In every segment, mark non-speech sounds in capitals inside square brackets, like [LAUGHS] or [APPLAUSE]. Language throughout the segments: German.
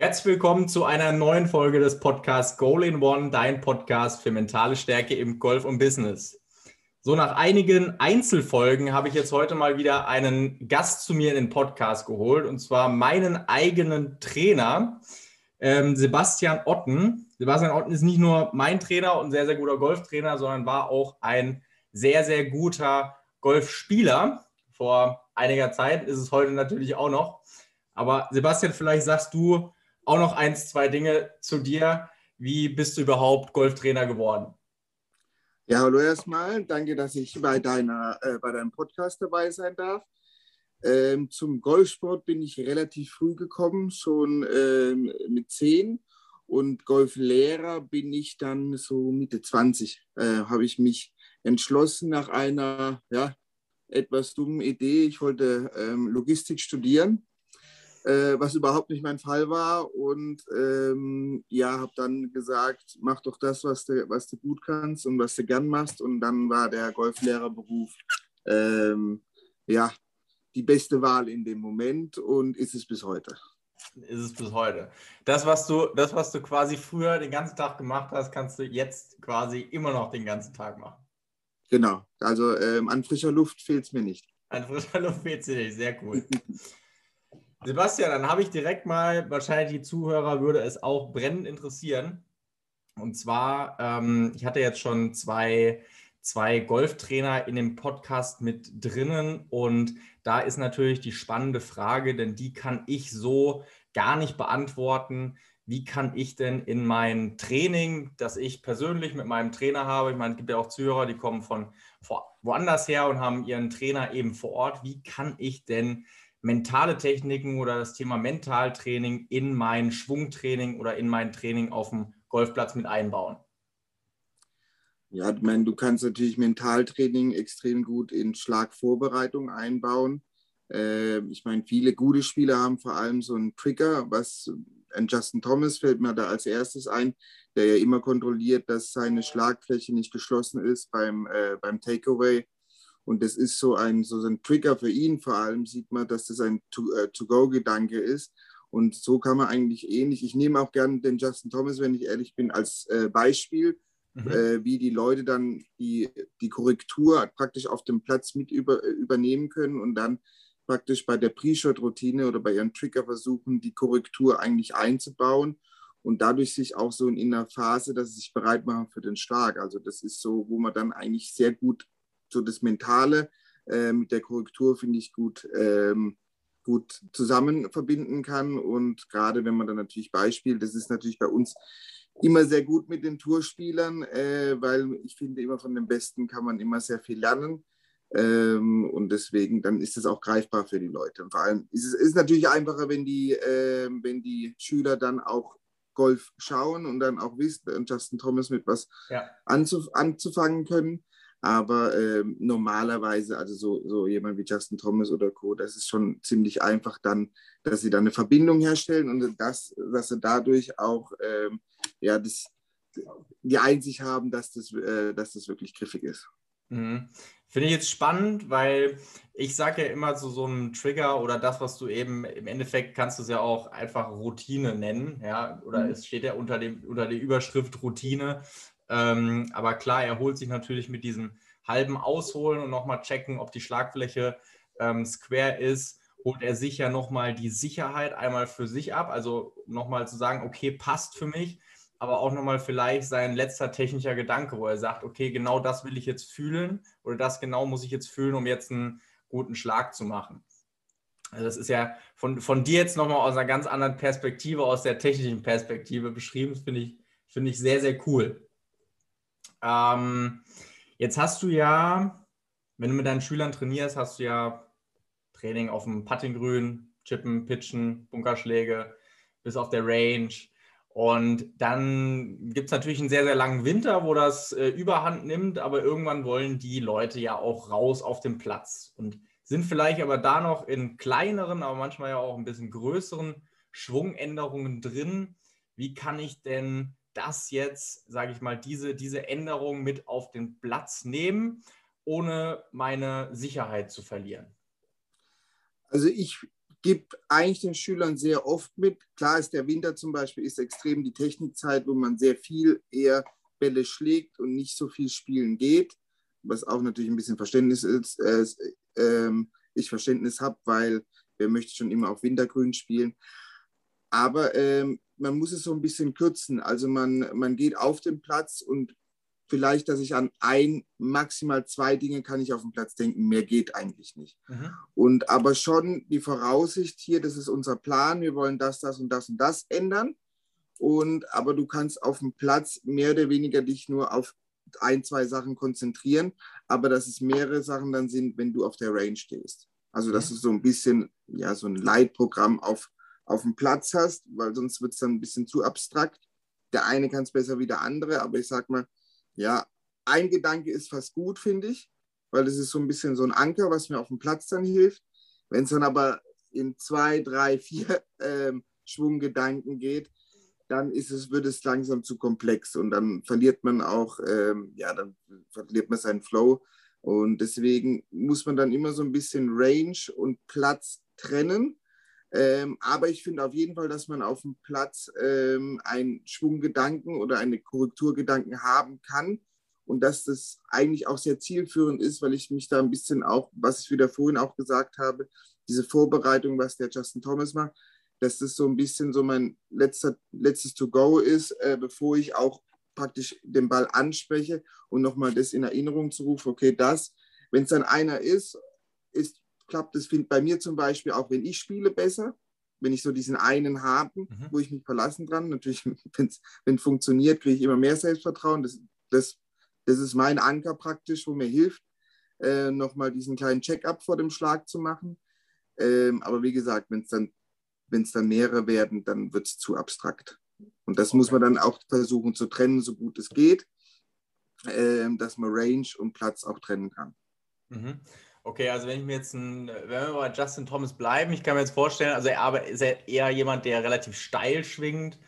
Herzlich willkommen zu einer neuen Folge des Podcasts Goal in One, dein Podcast für mentale Stärke im Golf und Business. So, nach einigen Einzelfolgen habe ich jetzt heute mal wieder einen Gast zu mir in den Podcast geholt und zwar meinen eigenen Trainer, ähm, Sebastian Otten. Sebastian Otten ist nicht nur mein Trainer und sehr, sehr guter Golftrainer, sondern war auch ein sehr, sehr guter Golfspieler. Vor einiger Zeit ist es heute natürlich auch noch. Aber Sebastian, vielleicht sagst du, auch noch eins, zwei Dinge zu dir. Wie bist du überhaupt Golftrainer geworden? Ja, hallo erstmal. Danke, dass ich bei, deiner, äh, bei deinem Podcast dabei sein darf. Ähm, zum Golfsport bin ich relativ früh gekommen, schon ähm, mit zehn. Und Golflehrer bin ich dann so Mitte 20, äh, habe ich mich entschlossen nach einer ja, etwas dummen Idee. Ich wollte ähm, Logistik studieren äh, was überhaupt nicht mein Fall war. Und ähm, ja, habe dann gesagt, mach doch das, was du, was du gut kannst und was du gern machst. Und dann war der Golflehrerberuf ähm, ja die beste Wahl in dem Moment und ist es bis heute. Ist es bis heute. Das, was du, das, was du quasi früher den ganzen Tag gemacht hast, kannst du jetzt quasi immer noch den ganzen Tag machen. Genau. Also ähm, an frischer Luft fehlt es mir nicht. An frischer Luft fehlt es dir nicht. Sehr cool. [LAUGHS] Sebastian, dann habe ich direkt mal, wahrscheinlich die Zuhörer würde es auch brennend interessieren. Und zwar, ähm, ich hatte jetzt schon zwei, zwei Golftrainer in dem Podcast mit drinnen und da ist natürlich die spannende Frage, denn die kann ich so gar nicht beantworten. Wie kann ich denn in mein Training, das ich persönlich mit meinem Trainer habe, ich meine, es gibt ja auch Zuhörer, die kommen von woanders her und haben ihren Trainer eben vor Ort, wie kann ich denn mentale Techniken oder das Thema Mentaltraining in mein Schwungtraining oder in mein Training auf dem Golfplatz mit einbauen? Ja, ich meine, du kannst natürlich Mentaltraining extrem gut in Schlagvorbereitung einbauen. Äh, ich meine, viele gute Spieler haben vor allem so einen Trigger, was ein Justin Thomas fällt mir da als erstes ein, der ja immer kontrolliert, dass seine Schlagfläche nicht geschlossen ist beim, äh, beim Takeaway und das ist so ein, so ein Trigger für ihn. Vor allem sieht man, dass das ein äh, To-Go-Gedanke ist. Und so kann man eigentlich ähnlich. Ich nehme auch gerne den Justin Thomas, wenn ich ehrlich bin, als äh, Beispiel, mhm. äh, wie die Leute dann die, die Korrektur praktisch auf dem Platz mit über, übernehmen können und dann praktisch bei der Pre-Shot-Routine oder bei ihren Trigger versuchen, die Korrektur eigentlich einzubauen und dadurch sich auch so in einer Phase, dass sie sich bereit machen für den Schlag. Also das ist so, wo man dann eigentlich sehr gut so das Mentale äh, mit der Korrektur, finde ich, gut, ähm, gut zusammen verbinden kann. Und gerade wenn man dann natürlich Beispiel, das ist natürlich bei uns immer sehr gut mit den Tourspielern, äh, weil ich finde, immer von den Besten kann man immer sehr viel lernen. Ähm, und deswegen, dann ist es auch greifbar für die Leute. Und vor allem ist es ist natürlich einfacher, wenn die, äh, wenn die Schüler dann auch Golf schauen und dann auch wissen, Justin Thomas mit was ja. anzuf anzufangen können. Aber äh, normalerweise, also so, so jemand wie Justin Thomas oder Co., das ist schon ziemlich einfach dann, dass sie dann eine Verbindung herstellen und das, dass sie dadurch auch ähm, ja, das, die Einsicht haben, dass das, äh, dass das wirklich griffig ist. Mhm. Finde ich jetzt spannend, weil ich sage ja immer zu so einem Trigger oder das, was du eben im Endeffekt kannst du es ja auch einfach Routine nennen, ja, oder mhm. es steht ja unter, dem, unter der Überschrift Routine. Ähm, aber klar, er holt sich natürlich mit diesem halben Ausholen und nochmal checken, ob die Schlagfläche ähm, square ist, holt er sich ja nochmal die Sicherheit einmal für sich ab. Also nochmal zu sagen, okay, passt für mich, aber auch nochmal vielleicht sein letzter technischer Gedanke, wo er sagt, okay, genau das will ich jetzt fühlen oder das genau muss ich jetzt fühlen, um jetzt einen guten Schlag zu machen. Also das ist ja von, von dir jetzt nochmal aus einer ganz anderen Perspektive, aus der technischen Perspektive beschrieben. Finde ich, finde ich sehr, sehr cool. Ähm, jetzt hast du ja, wenn du mit deinen Schülern trainierst, hast du ja Training auf dem Puttinggrün, Chippen, Pitchen, Bunkerschläge, bis auf der Range. Und dann gibt es natürlich einen sehr, sehr langen Winter, wo das äh, überhand nimmt, aber irgendwann wollen die Leute ja auch raus auf den Platz und sind vielleicht aber da noch in kleineren, aber manchmal ja auch ein bisschen größeren Schwungänderungen drin. Wie kann ich denn das jetzt, sage ich mal, diese, diese Änderung mit auf den Platz nehmen, ohne meine Sicherheit zu verlieren? Also ich gebe eigentlich den Schülern sehr oft mit. Klar ist der Winter zum Beispiel ist extrem die Technikzeit, wo man sehr viel eher Bälle schlägt und nicht so viel spielen geht, was auch natürlich ein bisschen Verständnis ist. Äh, äh, ich Verständnis habe, weil wer möchte schon immer auf Wintergrün spielen. Aber ähm, man muss es so ein bisschen kürzen. Also man, man geht auf den Platz und vielleicht, dass ich an ein, maximal zwei Dinge kann ich auf dem Platz denken, mehr geht eigentlich nicht. Mhm. Und aber schon die Voraussicht hier, das ist unser Plan, wir wollen das, das und das und das ändern. Und aber du kannst auf dem Platz mehr oder weniger dich nur auf ein, zwei Sachen konzentrieren, aber dass es mehrere Sachen dann sind, wenn du auf der Range stehst. Also mhm. du so ein bisschen, ja, so ein Leitprogramm auf, auf dem Platz hast, weil sonst wird es dann ein bisschen zu abstrakt. Der eine kann es besser wie der andere, aber ich sag mal, ja, ein Gedanke ist fast gut, finde ich, weil es ist so ein bisschen so ein Anker, was mir auf dem Platz dann hilft. Wenn es dann aber in zwei, drei, vier [LAUGHS] ähm, Schwunggedanken geht, dann ist es, wird es langsam zu komplex und dann verliert man auch, ähm, ja, dann verliert man seinen Flow. Und deswegen muss man dann immer so ein bisschen Range und Platz trennen. Ähm, aber ich finde auf jeden Fall, dass man auf dem Platz ähm, einen Schwunggedanken oder eine Korrekturgedanken haben kann und dass das eigentlich auch sehr zielführend ist, weil ich mich da ein bisschen auch, was ich wieder vorhin auch gesagt habe, diese Vorbereitung, was der Justin Thomas macht, dass das so ein bisschen so mein letzter, letztes To-Go ist, äh, bevor ich auch praktisch den Ball anspreche und nochmal das in Erinnerung zu rufen, okay, das, wenn es dann einer ist, ist klappt es bei mir zum Beispiel auch, wenn ich spiele, besser. Wenn ich so diesen einen habe, mhm. wo ich mich verlassen dran. Natürlich, [LAUGHS] wenn es funktioniert, kriege ich immer mehr Selbstvertrauen. Das, das, das ist mein Anker praktisch, wo mir hilft, äh, nochmal diesen kleinen Check-up vor dem Schlag zu machen. Ähm, aber wie gesagt, wenn es dann, dann mehrere werden, dann wird es zu abstrakt. Und das okay. muss man dann auch versuchen zu trennen, so gut es geht, äh, dass man Range und Platz auch trennen kann. Mhm. Okay, also wenn ich mir jetzt ein, wenn wir bei Justin Thomas bleiben, ich kann mir jetzt vorstellen, also er ist eher jemand, der relativ steil schwingt,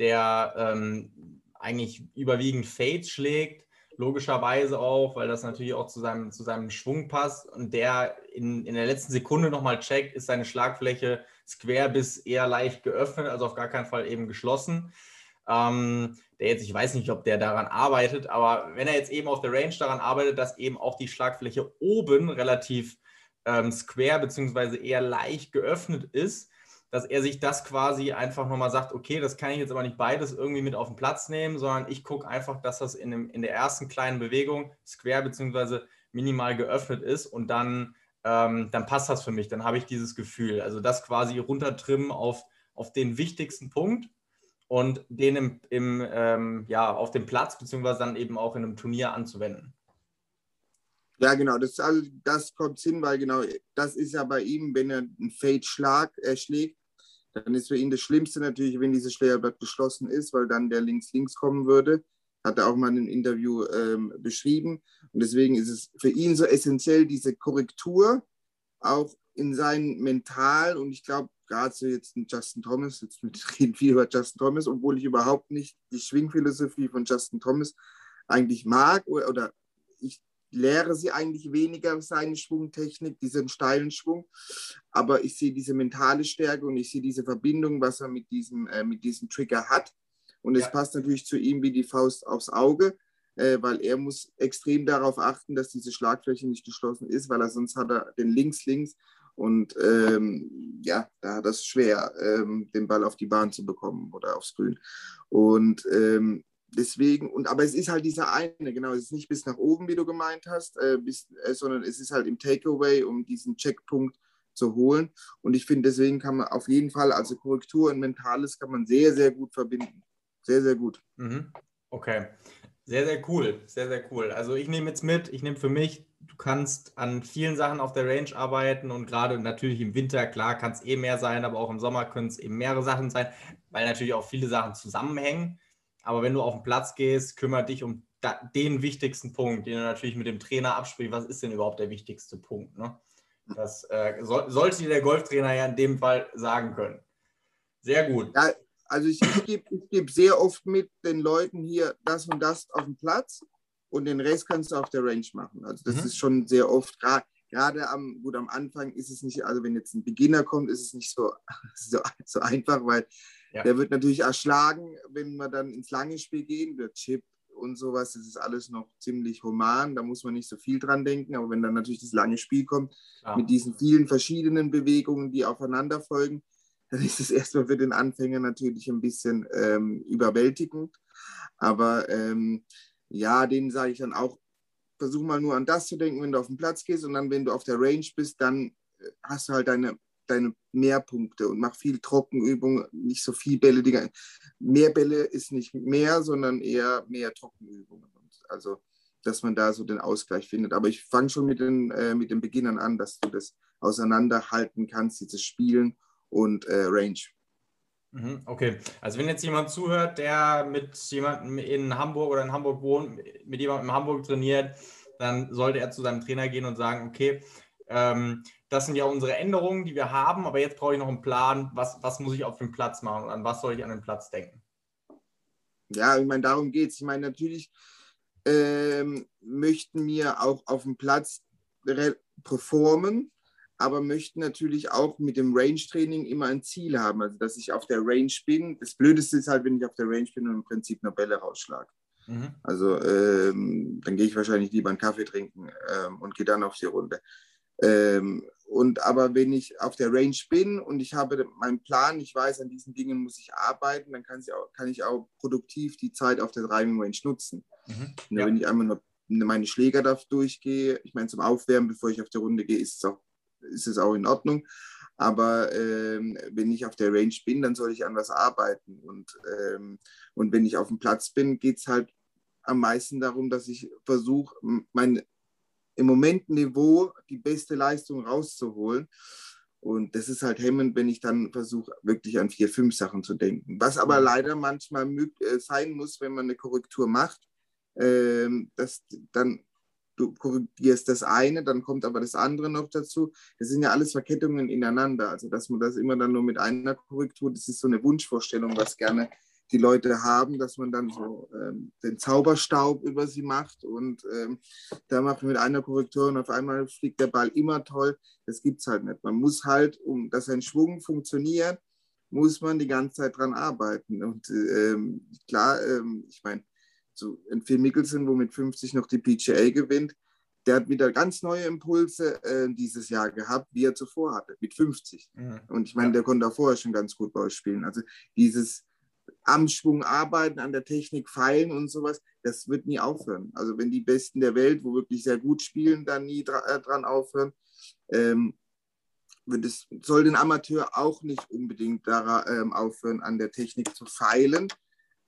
der ähm, eigentlich überwiegend Fades schlägt, logischerweise auch, weil das natürlich auch zu seinem, zu seinem Schwung passt und der in, in der letzten Sekunde nochmal checkt, ist seine Schlagfläche square bis eher leicht geöffnet, also auf gar keinen Fall eben geschlossen. Ähm, der jetzt, ich weiß nicht, ob der daran arbeitet, aber wenn er jetzt eben auf der Range daran arbeitet, dass eben auch die Schlagfläche oben relativ ähm, square bzw. eher leicht geöffnet ist, dass er sich das quasi einfach nochmal sagt, okay, das kann ich jetzt aber nicht beides irgendwie mit auf den Platz nehmen, sondern ich gucke einfach, dass das in, dem, in der ersten kleinen Bewegung square bzw. minimal geöffnet ist und dann, ähm, dann passt das für mich, dann habe ich dieses Gefühl. Also das quasi runtertrimmen auf, auf den wichtigsten Punkt und den im, im ähm, ja, auf dem Platz beziehungsweise dann eben auch in einem Turnier anzuwenden. Ja, genau, das, also, das kommt hin, weil genau das ist ja bei ihm, wenn er einen Fade-Schlag äh, schlägt, dann ist für ihn das Schlimmste natürlich, wenn dieses Schlägerblatt geschlossen ist, weil dann der links-links kommen würde. Hat er auch mal in einem Interview ähm, beschrieben. Und deswegen ist es für ihn so essentiell, diese Korrektur auch in seinem Mental. Und ich glaube, gerade so jetzt ein Justin Thomas, jetzt [LAUGHS] reden viel über Justin Thomas, obwohl ich überhaupt nicht die Schwingphilosophie von Justin Thomas eigentlich mag oder, oder ich lehre sie eigentlich weniger seine Schwungtechnik, diesen steilen Schwung, aber ich sehe diese mentale Stärke und ich sehe diese Verbindung, was er mit diesem, äh, mit diesem Trigger hat und es ja. passt natürlich zu ihm wie die Faust aufs Auge, äh, weil er muss extrem darauf achten, dass diese Schlagfläche nicht geschlossen ist, weil er sonst hat er den links-links und ähm, ja, da hat es schwer, ähm, den Ball auf die Bahn zu bekommen oder aufs Grün. Und ähm, deswegen, und aber es ist halt dieser eine, genau, es ist nicht bis nach oben, wie du gemeint hast, äh, bis, äh, sondern es ist halt im Takeaway, um diesen Checkpunkt zu holen. Und ich finde, deswegen kann man auf jeden Fall, also Korrektur und Mentales kann man sehr, sehr gut verbinden. Sehr, sehr gut. Mhm. Okay. Sehr, sehr cool. Sehr, sehr cool. Also ich nehme jetzt mit, ich nehme für mich du kannst an vielen Sachen auf der Range arbeiten und gerade natürlich im Winter, klar, kann es eh mehr sein, aber auch im Sommer können es eben mehrere Sachen sein, weil natürlich auch viele Sachen zusammenhängen. Aber wenn du auf den Platz gehst, kümmere dich um den wichtigsten Punkt, den du natürlich mit dem Trainer absprichst. Was ist denn überhaupt der wichtigste Punkt? Ne? Das äh, so, sollte dir der Golftrainer ja in dem Fall sagen können. Sehr gut. Ja, also ich, ich gebe geb sehr oft mit den Leuten hier das und das auf dem Platz und den Rest kannst du auf der Range machen. Also das mhm. ist schon sehr oft, gerade am, gut, am Anfang ist es nicht, also wenn jetzt ein Beginner kommt, ist es nicht so, [LAUGHS] so, so einfach, weil ja. der wird natürlich erschlagen, wenn wir dann ins lange Spiel gehen, der Chip und sowas, das ist alles noch ziemlich human, da muss man nicht so viel dran denken, aber wenn dann natürlich das lange Spiel kommt, ja. mit diesen vielen verschiedenen Bewegungen, die aufeinander folgen, dann ist es erstmal für den Anfänger natürlich ein bisschen ähm, überwältigend. Aber ähm, ja, denen sage ich dann auch, versuch mal nur an das zu denken, wenn du auf den Platz gehst und dann, wenn du auf der Range bist, dann äh, hast du halt deine, deine Mehrpunkte und mach viel Trockenübung, nicht so viel Bälle. Die, mehr Bälle ist nicht mehr, sondern eher mehr Trockenübungen. Also, dass man da so den Ausgleich findet. Aber ich fange schon mit den, äh, mit den Beginnern an, dass du das auseinanderhalten kannst, dieses Spielen und äh, Range. Mhm, okay, also wenn jetzt jemand zuhört, der mit jemandem in Hamburg oder in Hamburg wohnt, mit jemandem in Hamburg trainiert, dann sollte er zu seinem Trainer gehen und sagen, okay, ähm, das sind ja unsere Änderungen, die wir haben, aber jetzt brauche ich noch einen Plan, was, was muss ich auf dem Platz machen und an was soll ich an den Platz denken? Ja, ich meine, darum geht es. Ich meine, natürlich ähm, möchten wir auch auf dem Platz performen, aber möchten natürlich auch mit dem Range-Training immer ein Ziel haben, also dass ich auf der Range bin. Das Blödeste ist halt, wenn ich auf der Range bin und im Prinzip eine Bälle rausschlage. Mhm. Also ähm, dann gehe ich wahrscheinlich lieber einen Kaffee trinken ähm, und gehe dann auf die Runde. Ähm, und aber wenn ich auf der Range bin und ich habe meinen Plan, ich weiß, an diesen Dingen muss ich arbeiten, dann kann ich auch, kann ich auch produktiv die Zeit auf der Driving Range nutzen. Mhm. Ja. Wenn ich einmal nur meine Schläger durchgehe, ich meine zum Aufwärmen, bevor ich auf die Runde gehe, ist es auch ist es auch in Ordnung. Aber ähm, wenn ich auf der Range bin, dann soll ich an was arbeiten. Und, ähm, und wenn ich auf dem Platz bin, geht es halt am meisten darum, dass ich versuche, mein im Moment Niveau die beste Leistung rauszuholen. Und das ist halt hemmend, wenn ich dann versuche, wirklich an vier, fünf Sachen zu denken. Was aber mhm. leider manchmal äh, sein muss, wenn man eine Korrektur macht, ähm, dass dann du korrigierst das eine, dann kommt aber das andere noch dazu. Das sind ja alles Verkettungen ineinander. Also, dass man das immer dann nur mit einer Korrektur, das ist so eine Wunschvorstellung, was gerne die Leute haben, dass man dann so ähm, den Zauberstaub über sie macht und ähm, da macht man mit einer Korrektur und auf einmal fliegt der Ball immer toll. Das gibt es halt nicht. Man muss halt, um dass ein Schwung funktioniert, muss man die ganze Zeit dran arbeiten. Und ähm, klar, ähm, ich meine, so ein Phil Mickelson, wo mit 50 noch die PGA gewinnt, der hat wieder ganz neue Impulse äh, dieses Jahr gehabt, wie er zuvor hatte, mit 50. Mhm. Und ich meine, der konnte auch vorher schon ganz gut Golf spielen. Also dieses am Schwung arbeiten, an der Technik feilen und sowas, das wird nie aufhören. Also wenn die Besten der Welt, wo wirklich sehr gut spielen, dann nie dra äh, dran aufhören, ähm, es, soll den Amateur auch nicht unbedingt daran ähm, aufhören, an der Technik zu feilen,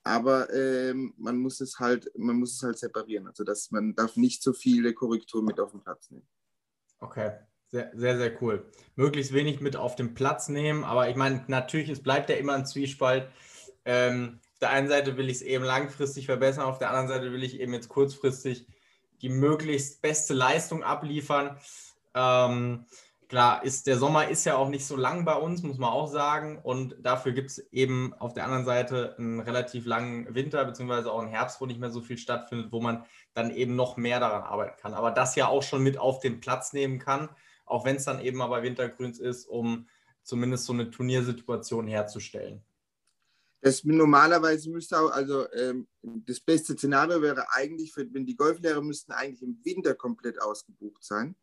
aber ähm, man muss es halt, man muss es halt separieren. Also dass man darf nicht so viele Korrekturen mit auf den Platz nehmen. Okay, sehr, sehr, sehr cool. Möglichst wenig mit auf den Platz nehmen, aber ich meine, natürlich, es bleibt ja immer ein Zwiespalt. Ähm, auf der einen Seite will ich es eben langfristig verbessern, auf der anderen Seite will ich eben jetzt kurzfristig die möglichst beste Leistung abliefern. Ähm, klar, ist, der Sommer ist ja auch nicht so lang bei uns, muss man auch sagen. Und dafür gibt es eben auf der anderen Seite einen relativ langen Winter, beziehungsweise auch einen Herbst, wo nicht mehr so viel stattfindet, wo man dann eben noch mehr daran arbeiten kann. Aber das ja auch schon mit auf den Platz nehmen kann, auch wenn es dann eben aber Wintergrüns ist, um zumindest so eine Turniersituation herzustellen. Das normalerweise müsste auch, also ähm, das beste Szenario wäre eigentlich, für, wenn die Golflehrer müssten eigentlich im Winter komplett ausgebucht sein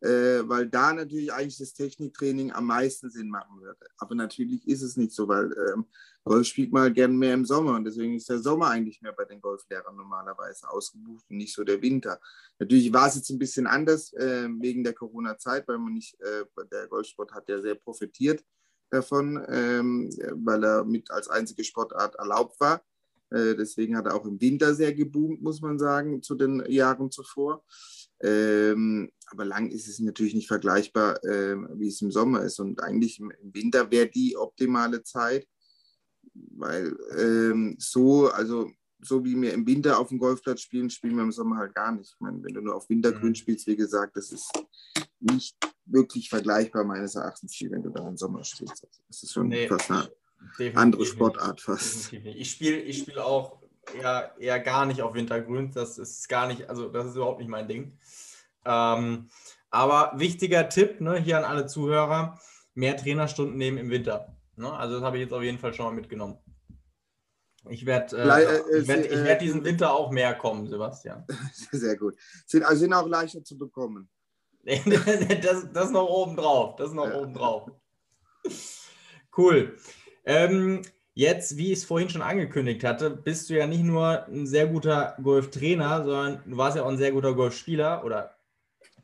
äh, weil da natürlich eigentlich das Techniktraining am meisten Sinn machen würde. Aber natürlich ist es nicht so, weil ähm, Golf spielt mal gern mehr im Sommer und deswegen ist der Sommer eigentlich mehr bei den Golflehrern normalerweise ausgebucht und nicht so der Winter. Natürlich war es jetzt ein bisschen anders äh, wegen der Corona-Zeit, weil man nicht, äh, der Golfsport hat ja sehr profitiert davon, ähm, weil er mit als einzige Sportart erlaubt war. Äh, deswegen hat er auch im Winter sehr geboomt, muss man sagen, zu den Jahren zuvor. Ähm, aber lang ist es natürlich nicht vergleichbar, äh, wie es im Sommer ist. Und eigentlich im, Winter wäre die optimale Zeit, weil ähm, so, also so wie wir im Winter auf dem Golfplatz spielen, spielen wir im Sommer halt gar nicht. Ich meine, wenn du nur auf Wintergrün mhm. spielst, wie gesagt, das ist nicht wirklich vergleichbar meines Erachtens, wenn du da im Sommer spielst. Also das ist schon nee, fast eine andere Sportart fast. Ich spiele ich spiel auch eher, eher gar nicht auf Wintergrün. Das ist gar nicht, also das ist überhaupt nicht mein Ding. Ähm, Aber wichtiger Tipp ne, hier an alle Zuhörer: mehr Trainerstunden nehmen im Winter. Ne? Also, das habe ich jetzt auf jeden Fall schon mal mitgenommen. Ich werde äh, äh, werd, äh, werd diesen Winter auch mehr kommen, Sebastian. [LAUGHS] Sehr gut. Sind, also sind auch leichter zu bekommen. [LAUGHS] das, das noch oben drauf. Das noch ja. oben drauf. Cool. Ähm, jetzt, wie ich es vorhin schon angekündigt hatte, bist du ja nicht nur ein sehr guter Golftrainer, sondern du warst ja auch ein sehr guter Golfspieler oder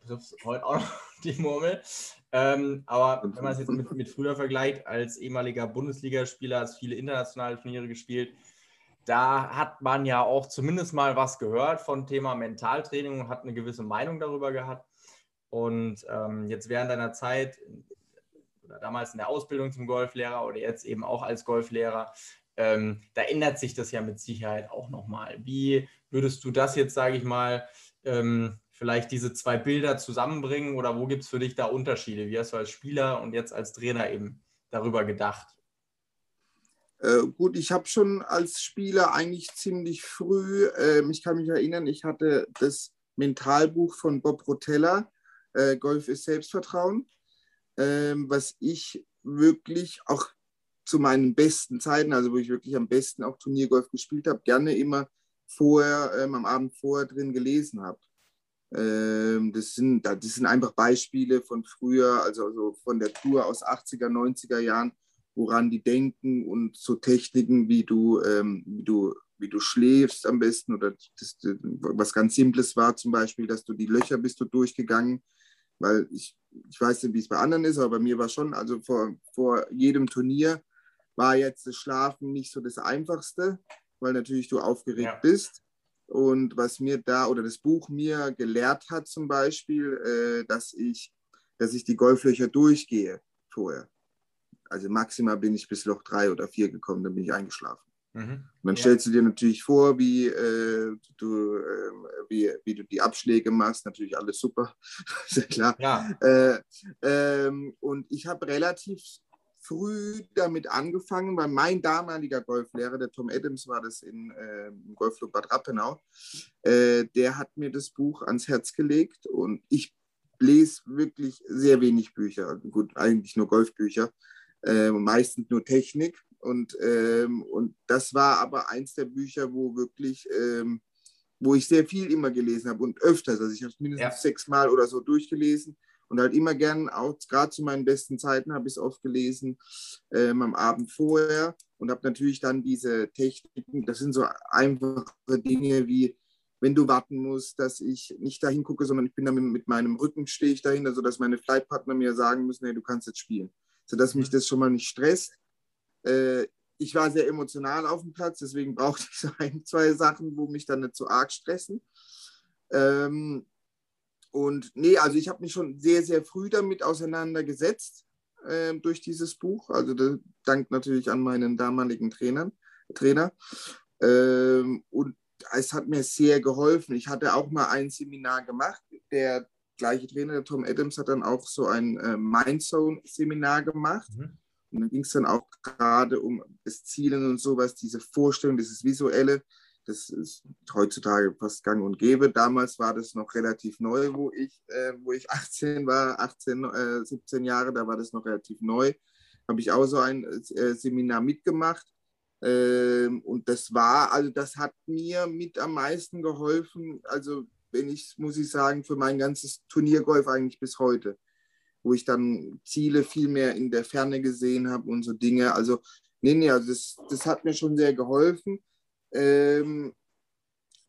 triffst heute auch noch [LAUGHS] die Murmel. Ähm, aber wenn man es jetzt mit, mit früher vergleicht, als ehemaliger Bundesligaspieler, hast viele internationale Turniere gespielt, da hat man ja auch zumindest mal was gehört von Thema Mentaltraining und hat eine gewisse Meinung darüber gehabt. Und ähm, jetzt während deiner Zeit oder damals in der Ausbildung zum Golflehrer oder jetzt eben auch als Golflehrer, ähm, da ändert sich das ja mit Sicherheit auch nochmal. Wie würdest du das jetzt, sage ich mal, ähm, vielleicht diese zwei Bilder zusammenbringen oder wo gibt es für dich da Unterschiede? Wie hast du als Spieler und jetzt als Trainer eben darüber gedacht? Äh, gut, ich habe schon als Spieler eigentlich ziemlich früh, äh, ich kann mich erinnern, ich hatte das Mentalbuch von Bob Rotella, äh, Golf ist Selbstvertrauen, ähm, was ich wirklich auch zu meinen besten Zeiten, also wo ich wirklich am besten auch Turniergolf gespielt habe, gerne immer vorher, ähm, am Abend vorher drin gelesen habe. Ähm, das, sind, das sind einfach Beispiele von früher, also, also von der Tour aus 80er, 90er Jahren, woran die denken und so Techniken, wie du, ähm, wie du, wie du schläfst am besten oder das, was ganz Simples war zum Beispiel, dass du die Löcher bist du durchgegangen, weil ich, ich weiß nicht, wie es bei anderen ist, aber bei mir war schon, also vor, vor jedem Turnier war jetzt das Schlafen nicht so das Einfachste, weil natürlich du aufgeregt ja. bist. Und was mir da oder das Buch mir gelehrt hat zum Beispiel, äh, dass, ich, dass ich die Golflöcher durchgehe vorher also maximal bin ich bis Loch 3 oder 4 gekommen, dann bin ich eingeschlafen. Mhm. Dann ja. stellst du dir natürlich vor, wie, äh, du, äh, wie, wie du die Abschläge machst. Natürlich alles super, [LAUGHS] sehr klar. Ja. Äh, ähm, und ich habe relativ früh damit angefangen, weil mein damaliger Golflehrer, der Tom Adams, war das in, äh, im Golfclub Bad Rappenau, äh, der hat mir das Buch ans Herz gelegt und ich lese wirklich sehr wenig Bücher. Gut, eigentlich nur Golfbücher äh, meistens nur Technik. Und, ähm, und das war aber eins der Bücher, wo wirklich, ähm, wo ich sehr viel immer gelesen habe und öfters. Also ich habe es mindestens ja. sechsmal oder so durchgelesen und halt immer gern, auch gerade zu meinen besten Zeiten habe ich es oft gelesen, ähm, am Abend vorher und habe natürlich dann diese Techniken, das sind so einfache Dinge wie, wenn du warten musst, dass ich nicht dahin gucke, sondern ich bin dann mit, meinem Rücken stehe ich dahinter, sodass meine Flightpartner mir sagen müssen, hey, du kannst jetzt spielen sodass mich mhm. das schon mal nicht stresst. Äh, ich war sehr emotional auf dem Platz, deswegen brauchte ich so [LAUGHS] ein, zwei Sachen, wo mich dann nicht so arg stressen. Ähm, und nee, also ich habe mich schon sehr, sehr früh damit auseinandergesetzt äh, durch dieses Buch. Also das, dank natürlich an meinen damaligen Trainern, Trainer. Ähm, und es hat mir sehr geholfen. Ich hatte auch mal ein Seminar gemacht. Der gleiche Trainer, der Tom Adams, hat dann auch so ein äh, Mindzone-Seminar gemacht. Mhm. Und dann ging es dann auch gerade um das Zielen und sowas, diese Vorstellung, dieses Visuelle. Das ist heutzutage fast gang und gäbe. Damals war das noch relativ neu, wo ich, äh, wo ich 18 war, 18, äh, 17 Jahre, da war das noch relativ neu. Habe ich auch so ein äh, Seminar mitgemacht. Ähm, und das war, also das hat mir mit am meisten geholfen. Also wenn ich, muss ich sagen, für mein ganzes Turniergolf eigentlich bis heute, wo ich dann Ziele viel mehr in der Ferne gesehen habe und so Dinge. Also, nee, nee, also das, das hat mir schon sehr geholfen. Ähm,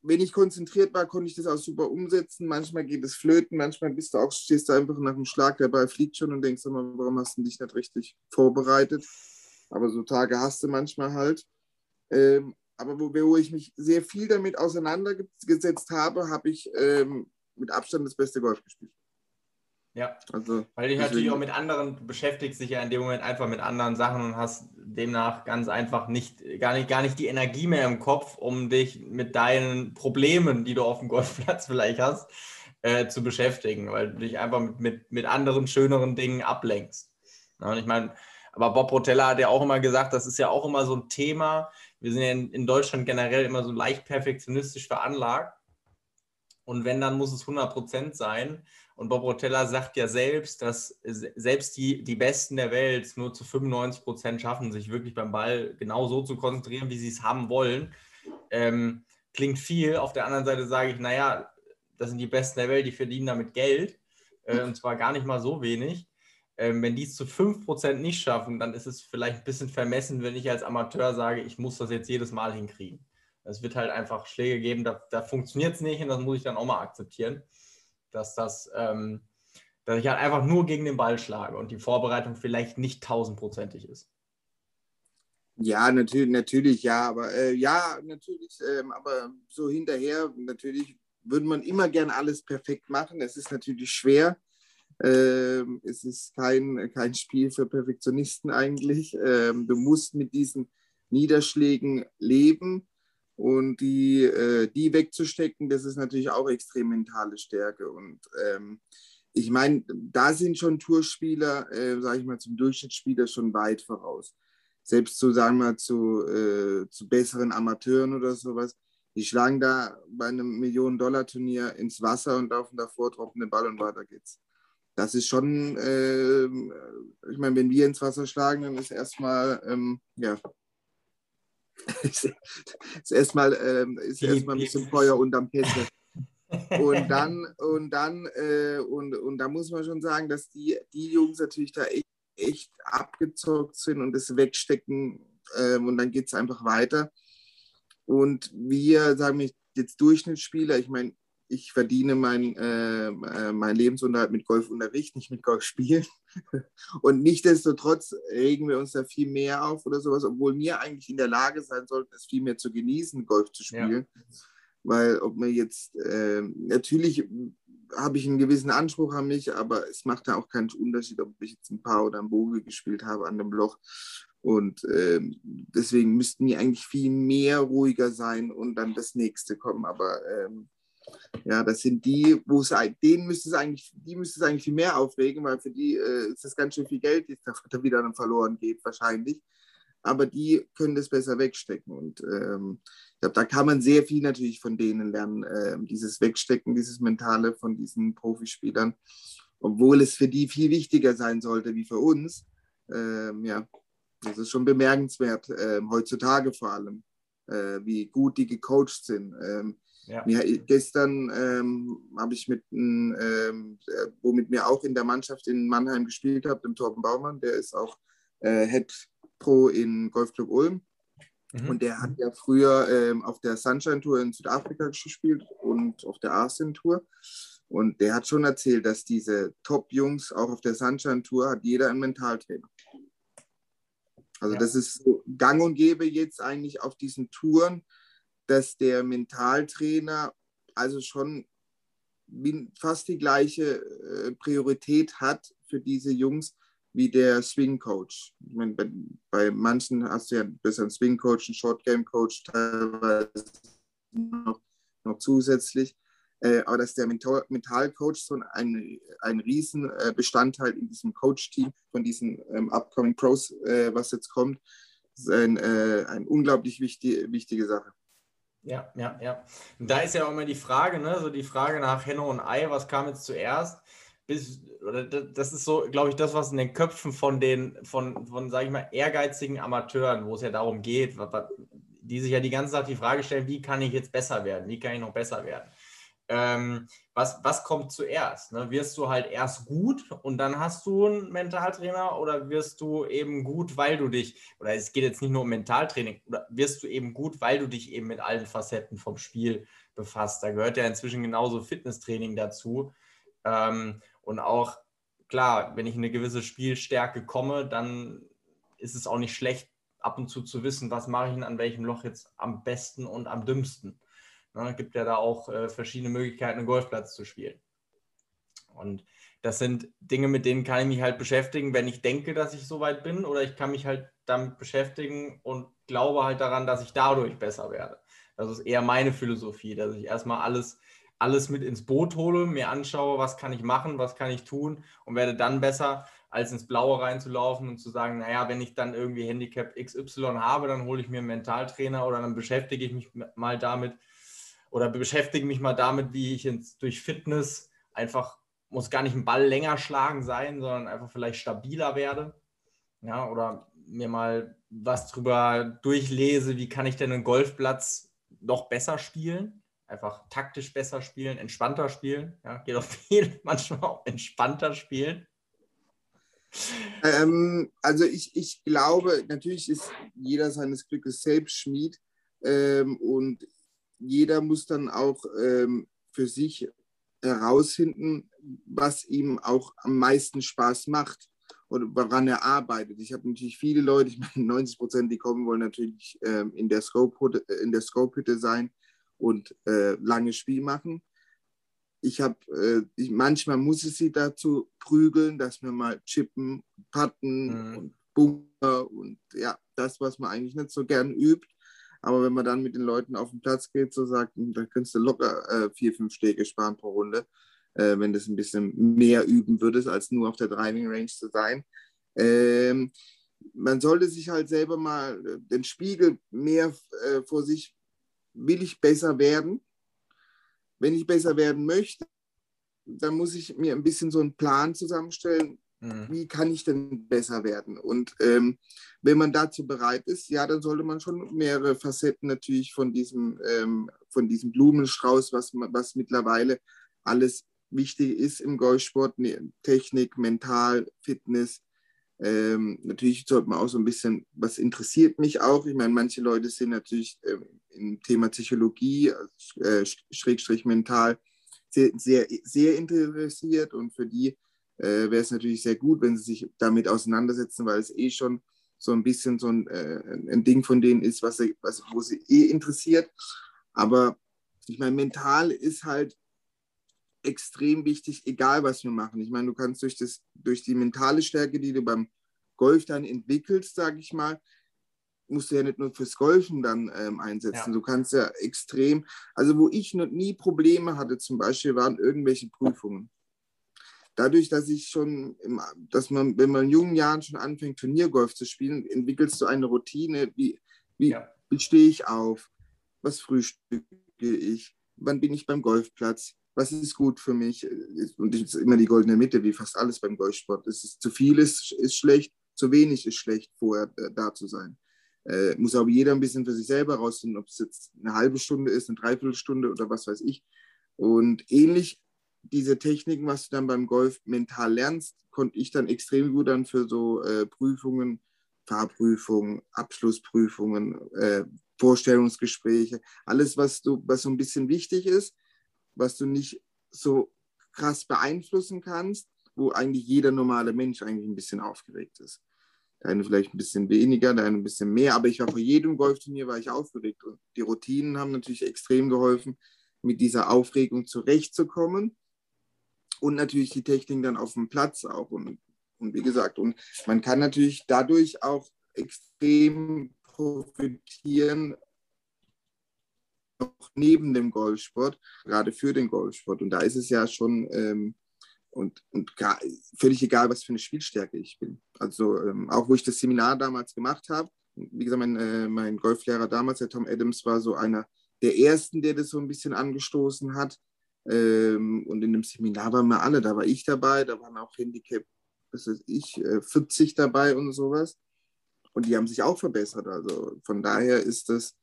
wenn ich konzentriert war, konnte ich das auch super umsetzen. Manchmal geht es flöten, manchmal bist du auch, stehst du einfach nach dem Schlag, der Ball fliegt schon und denkst immer, warum hast du dich nicht richtig vorbereitet? Aber so Tage hast du manchmal halt. Ähm, aber wo, wo ich mich sehr viel damit auseinandergesetzt habe, habe ich ähm, mit Abstand das beste Golf gespielt. Ja, also, weil du dich natürlich auch mit anderen beschäftigst, dich ja in dem Moment einfach mit anderen Sachen und hast demnach ganz einfach nicht gar, nicht, gar nicht die Energie mehr im Kopf, um dich mit deinen Problemen, die du auf dem Golfplatz [LAUGHS] vielleicht hast, äh, zu beschäftigen, weil du dich einfach mit, mit, mit anderen, schöneren Dingen ablenkst. Ja, und ich meine, aber Bob Rotella hat ja auch immer gesagt, das ist ja auch immer so ein Thema, wir sind ja in, in Deutschland generell immer so leicht perfektionistisch veranlagt. Und wenn, dann muss es 100% sein. Und Bob Rotella sagt ja selbst, dass selbst die, die Besten der Welt nur zu 95 Prozent schaffen, sich wirklich beim Ball genau so zu konzentrieren, wie sie es haben wollen. Ähm, klingt viel. Auf der anderen Seite sage ich, naja, das sind die Besten der Welt, die verdienen damit Geld. Äh, und zwar gar nicht mal so wenig. Ähm, wenn die es zu 5% nicht schaffen, dann ist es vielleicht ein bisschen vermessen, wenn ich als Amateur sage, ich muss das jetzt jedes Mal hinkriegen. Es wird halt einfach Schläge geben, da, da funktioniert es nicht und das muss ich dann auch mal akzeptieren, dass das, ähm, dass ich halt einfach nur gegen den Ball schlage und die Vorbereitung vielleicht nicht tausendprozentig ist. Ja, natürlich, natürlich, ja, aber äh, ja, natürlich, ähm, aber so hinterher, natürlich würde man immer gern alles perfekt machen. Es ist natürlich schwer. Ähm, es ist kein, kein Spiel für Perfektionisten eigentlich. Ähm, du musst mit diesen Niederschlägen leben und die, äh, die wegzustecken, das ist natürlich auch extrem mentale Stärke. Und ähm, ich meine, da sind schon Tourspieler, äh, sage ich mal, zum Durchschnittsspieler schon weit voraus. Selbst zu, sagen wir, zu, äh, zu besseren Amateuren oder sowas, die schlagen da bei einem Millionen-Dollar-Turnier ins Wasser und laufen davor, droppen den Ball und weiter geht's. Das ist schon, äh, ich meine, wenn wir ins Wasser schlagen, dann ist erstmal, ähm, ja, ist erstmal ähm, ist erstmal ein bisschen Feuer unterm Kessel. [LAUGHS] Und dann, und dann, äh, und, und da muss man schon sagen, dass die, die Jungs natürlich da echt, echt abgezockt sind und das wegstecken äh, und dann geht es einfach weiter. Und wir, sagen wir jetzt Durchschnittsspieler, ich meine, ich verdiene mein, äh, äh mein Lebensunterhalt mit Golfunterricht, nicht mit Golfspielen. [LAUGHS] Und nichtdestotrotz regen wir uns da viel mehr auf oder sowas, obwohl wir eigentlich in der Lage sein sollten, es viel mehr zu genießen, Golf zu spielen. Ja. Weil ob man jetzt, äh, natürlich habe ich einen gewissen Anspruch an mich, aber es macht da auch keinen Unterschied, ob ich jetzt ein Paar oder ein Boge gespielt habe an dem Loch. Und äh, deswegen müssten die eigentlich viel mehr ruhiger sein und dann das nächste kommen. Aber ähm, ja, das sind die, wo es denen müsste es eigentlich, die müsste es eigentlich viel mehr aufregen, weil für die äh, ist das ganz schön viel Geld, das da wieder dann verloren geht, wahrscheinlich. Aber die können das besser wegstecken. Und ähm, ich glaube, da kann man sehr viel natürlich von denen lernen, äh, dieses Wegstecken, dieses Mentale von diesen Profispielern. Obwohl es für die viel wichtiger sein sollte wie für uns. Ähm, ja, das ist schon bemerkenswert, äh, heutzutage vor allem, äh, wie gut die gecoacht sind. Ja. Mir, gestern ähm, habe ich mit, ähm, womit mir auch in der Mannschaft in Mannheim gespielt habe, dem Torben Baumann, der ist auch äh, Head Pro in Golfclub Ulm. Mhm. Und der hat ja früher ähm, auf der Sunshine Tour in Südafrika gespielt und auf der Asien Tour. Und der hat schon erzählt, dass diese Top-Jungs auch auf der Sunshine Tour hat jeder einen Mentaltrainer. Also ja. das ist so gang und gäbe jetzt eigentlich auf diesen Touren, dass der Mentaltrainer also schon fast die gleiche äh, Priorität hat für diese Jungs wie der Swing Coach. Ich meine, bei, bei, manchen hast du ja besser einen Swing Coach, einen Short Game Coach teilweise noch, noch zusätzlich. Äh, aber dass der Mental, Coach so ein, ein riesen äh, in diesem Coach-Team von diesen ähm, Upcoming Pros, äh, was jetzt kommt, ist ein, äh, eine unglaublich wichtig, wichtige Sache. Ja, ja, ja. Und da ist ja auch immer die Frage, ne, so die Frage nach Henne und Ei, was kam jetzt zuerst? Bis, oder das ist so, glaube ich, das, was in den Köpfen von den, von, von sage ich mal, ehrgeizigen Amateuren, wo es ja darum geht, die sich ja die ganze Zeit die Frage stellen, wie kann ich jetzt besser werden? Wie kann ich noch besser werden? Ähm, was, was kommt zuerst? Ne? Wirst du halt erst gut und dann hast du einen Mentaltrainer oder wirst du eben gut, weil du dich, oder es geht jetzt nicht nur um Mentaltraining, oder wirst du eben gut, weil du dich eben mit allen Facetten vom Spiel befasst? Da gehört ja inzwischen genauso Fitnesstraining dazu. Ähm, und auch, klar, wenn ich in eine gewisse Spielstärke komme, dann ist es auch nicht schlecht, ab und zu zu wissen, was mache ich denn an welchem Loch jetzt am besten und am dümmsten. Ne, gibt ja da auch äh, verschiedene Möglichkeiten, einen Golfplatz zu spielen. Und das sind Dinge, mit denen kann ich mich halt beschäftigen, wenn ich denke, dass ich soweit bin, oder ich kann mich halt damit beschäftigen und glaube halt daran, dass ich dadurch besser werde. Das ist eher meine Philosophie, dass ich erstmal alles, alles mit ins Boot hole, mir anschaue, was kann ich machen, was kann ich tun und werde dann besser, als ins Blaue reinzulaufen und zu sagen, naja, wenn ich dann irgendwie Handicap XY habe, dann hole ich mir einen Mentaltrainer oder dann beschäftige ich mich mal damit, oder beschäftige mich mal damit, wie ich jetzt durch Fitness einfach muss gar nicht einen Ball länger schlagen sein, sondern einfach vielleicht stabiler werde. Ja, oder mir mal was drüber durchlese, wie kann ich denn einen Golfplatz noch besser spielen? Einfach taktisch besser spielen, entspannter spielen. Ja, geht auch [LAUGHS] viel, manchmal auch entspannter spielen. Ähm, also ich, ich glaube, natürlich ist jeder seines Glückes selbst Schmied ähm, und jeder muss dann auch ähm, für sich herausfinden, was ihm auch am meisten Spaß macht oder woran er arbeitet. Ich habe natürlich viele Leute, ich meine [LAUGHS] 90 Prozent, die kommen wollen natürlich ähm, in der Scope-Hütte Scope sein und äh, lange Spiel machen. Ich habe, äh, manchmal muss ich sie dazu prügeln, dass wir mal chippen, putten mhm. und Bunker und ja, das, was man eigentlich nicht so gern übt. Aber wenn man dann mit den Leuten auf den Platz geht, so sagt, hm, dann könntest du locker äh, vier, fünf Schläge sparen pro Runde, äh, wenn das ein bisschen mehr üben würdest, als nur auf der Driving Range zu sein. Ähm, man sollte sich halt selber mal äh, den Spiegel mehr äh, vor sich, will ich besser werden? Wenn ich besser werden möchte, dann muss ich mir ein bisschen so einen Plan zusammenstellen, Mhm. Wie kann ich denn besser werden? Und ähm, wenn man dazu bereit ist, ja, dann sollte man schon mehrere Facetten natürlich von diesem, ähm, von diesem Blumenstrauß, was, was mittlerweile alles wichtig ist im Golfsport, ne, Technik, Mental, Fitness. Ähm, natürlich sollte man auch so ein bisschen, was interessiert mich auch. Ich meine, manche Leute sind natürlich ähm, im Thema Psychologie, äh, Schrägstrich mental, sehr, sehr, sehr interessiert und für die äh, wäre es natürlich sehr gut, wenn sie sich damit auseinandersetzen, weil es eh schon so ein bisschen so ein, äh, ein Ding von denen ist, was, sie, was wo sie eh interessiert. Aber ich meine, mental ist halt extrem wichtig, egal was wir machen. Ich meine, du kannst durch, das, durch die mentale Stärke, die du beim Golf dann entwickelst, sage ich mal, musst du ja nicht nur fürs Golfen dann ähm, einsetzen. Ja. Du kannst ja extrem, also wo ich noch nie Probleme hatte, zum Beispiel waren irgendwelche Prüfungen dadurch, dass ich schon, im, dass man, wenn man in jungen Jahren schon anfängt, Turniergolf zu spielen, entwickelst du eine Routine. Wie, wie, ja. wie stehe ich auf? Was frühstücke ich? Wann bin ich beim Golfplatz? Was ist gut für mich? Und das ist immer die goldene Mitte, wie fast alles beim Golfsport. Es ist zu viel ist, ist schlecht, zu wenig ist schlecht, vorher äh, da zu sein. Äh, muss aber jeder ein bisschen für sich selber rausfinden, ob es jetzt eine halbe Stunde ist, eine Dreiviertelstunde oder was weiß ich. Und ähnlich diese Techniken, was du dann beim Golf mental lernst, konnte ich dann extrem gut dann für so äh, Prüfungen, Fahrprüfungen, Abschlussprüfungen, äh, Vorstellungsgespräche, alles, was du, was so ein bisschen wichtig ist, was du nicht so krass beeinflussen kannst, wo eigentlich jeder normale Mensch eigentlich ein bisschen aufgeregt ist. Der eine vielleicht ein bisschen weniger, der eine ein bisschen mehr, aber ich war vor jedem Golfturnier war ich aufgeregt und die Routinen haben natürlich extrem geholfen, mit dieser Aufregung zurechtzukommen und natürlich die Technik dann auf dem Platz auch. Und, und wie gesagt, und man kann natürlich dadurch auch extrem profitieren, auch neben dem Golfsport, gerade für den Golfsport. Und da ist es ja schon ähm, und, und gar, völlig egal, was für eine Spielstärke ich bin. Also ähm, auch wo ich das Seminar damals gemacht habe, wie gesagt, mein, äh, mein Golflehrer damals, der Tom Adams, war so einer der ersten, der das so ein bisschen angestoßen hat. Ähm, und in dem Seminar waren wir alle, da war ich dabei, da waren auch Handicap, was weiß ich, 40 äh, dabei und sowas. Und die haben sich auch verbessert. Also von daher ist das,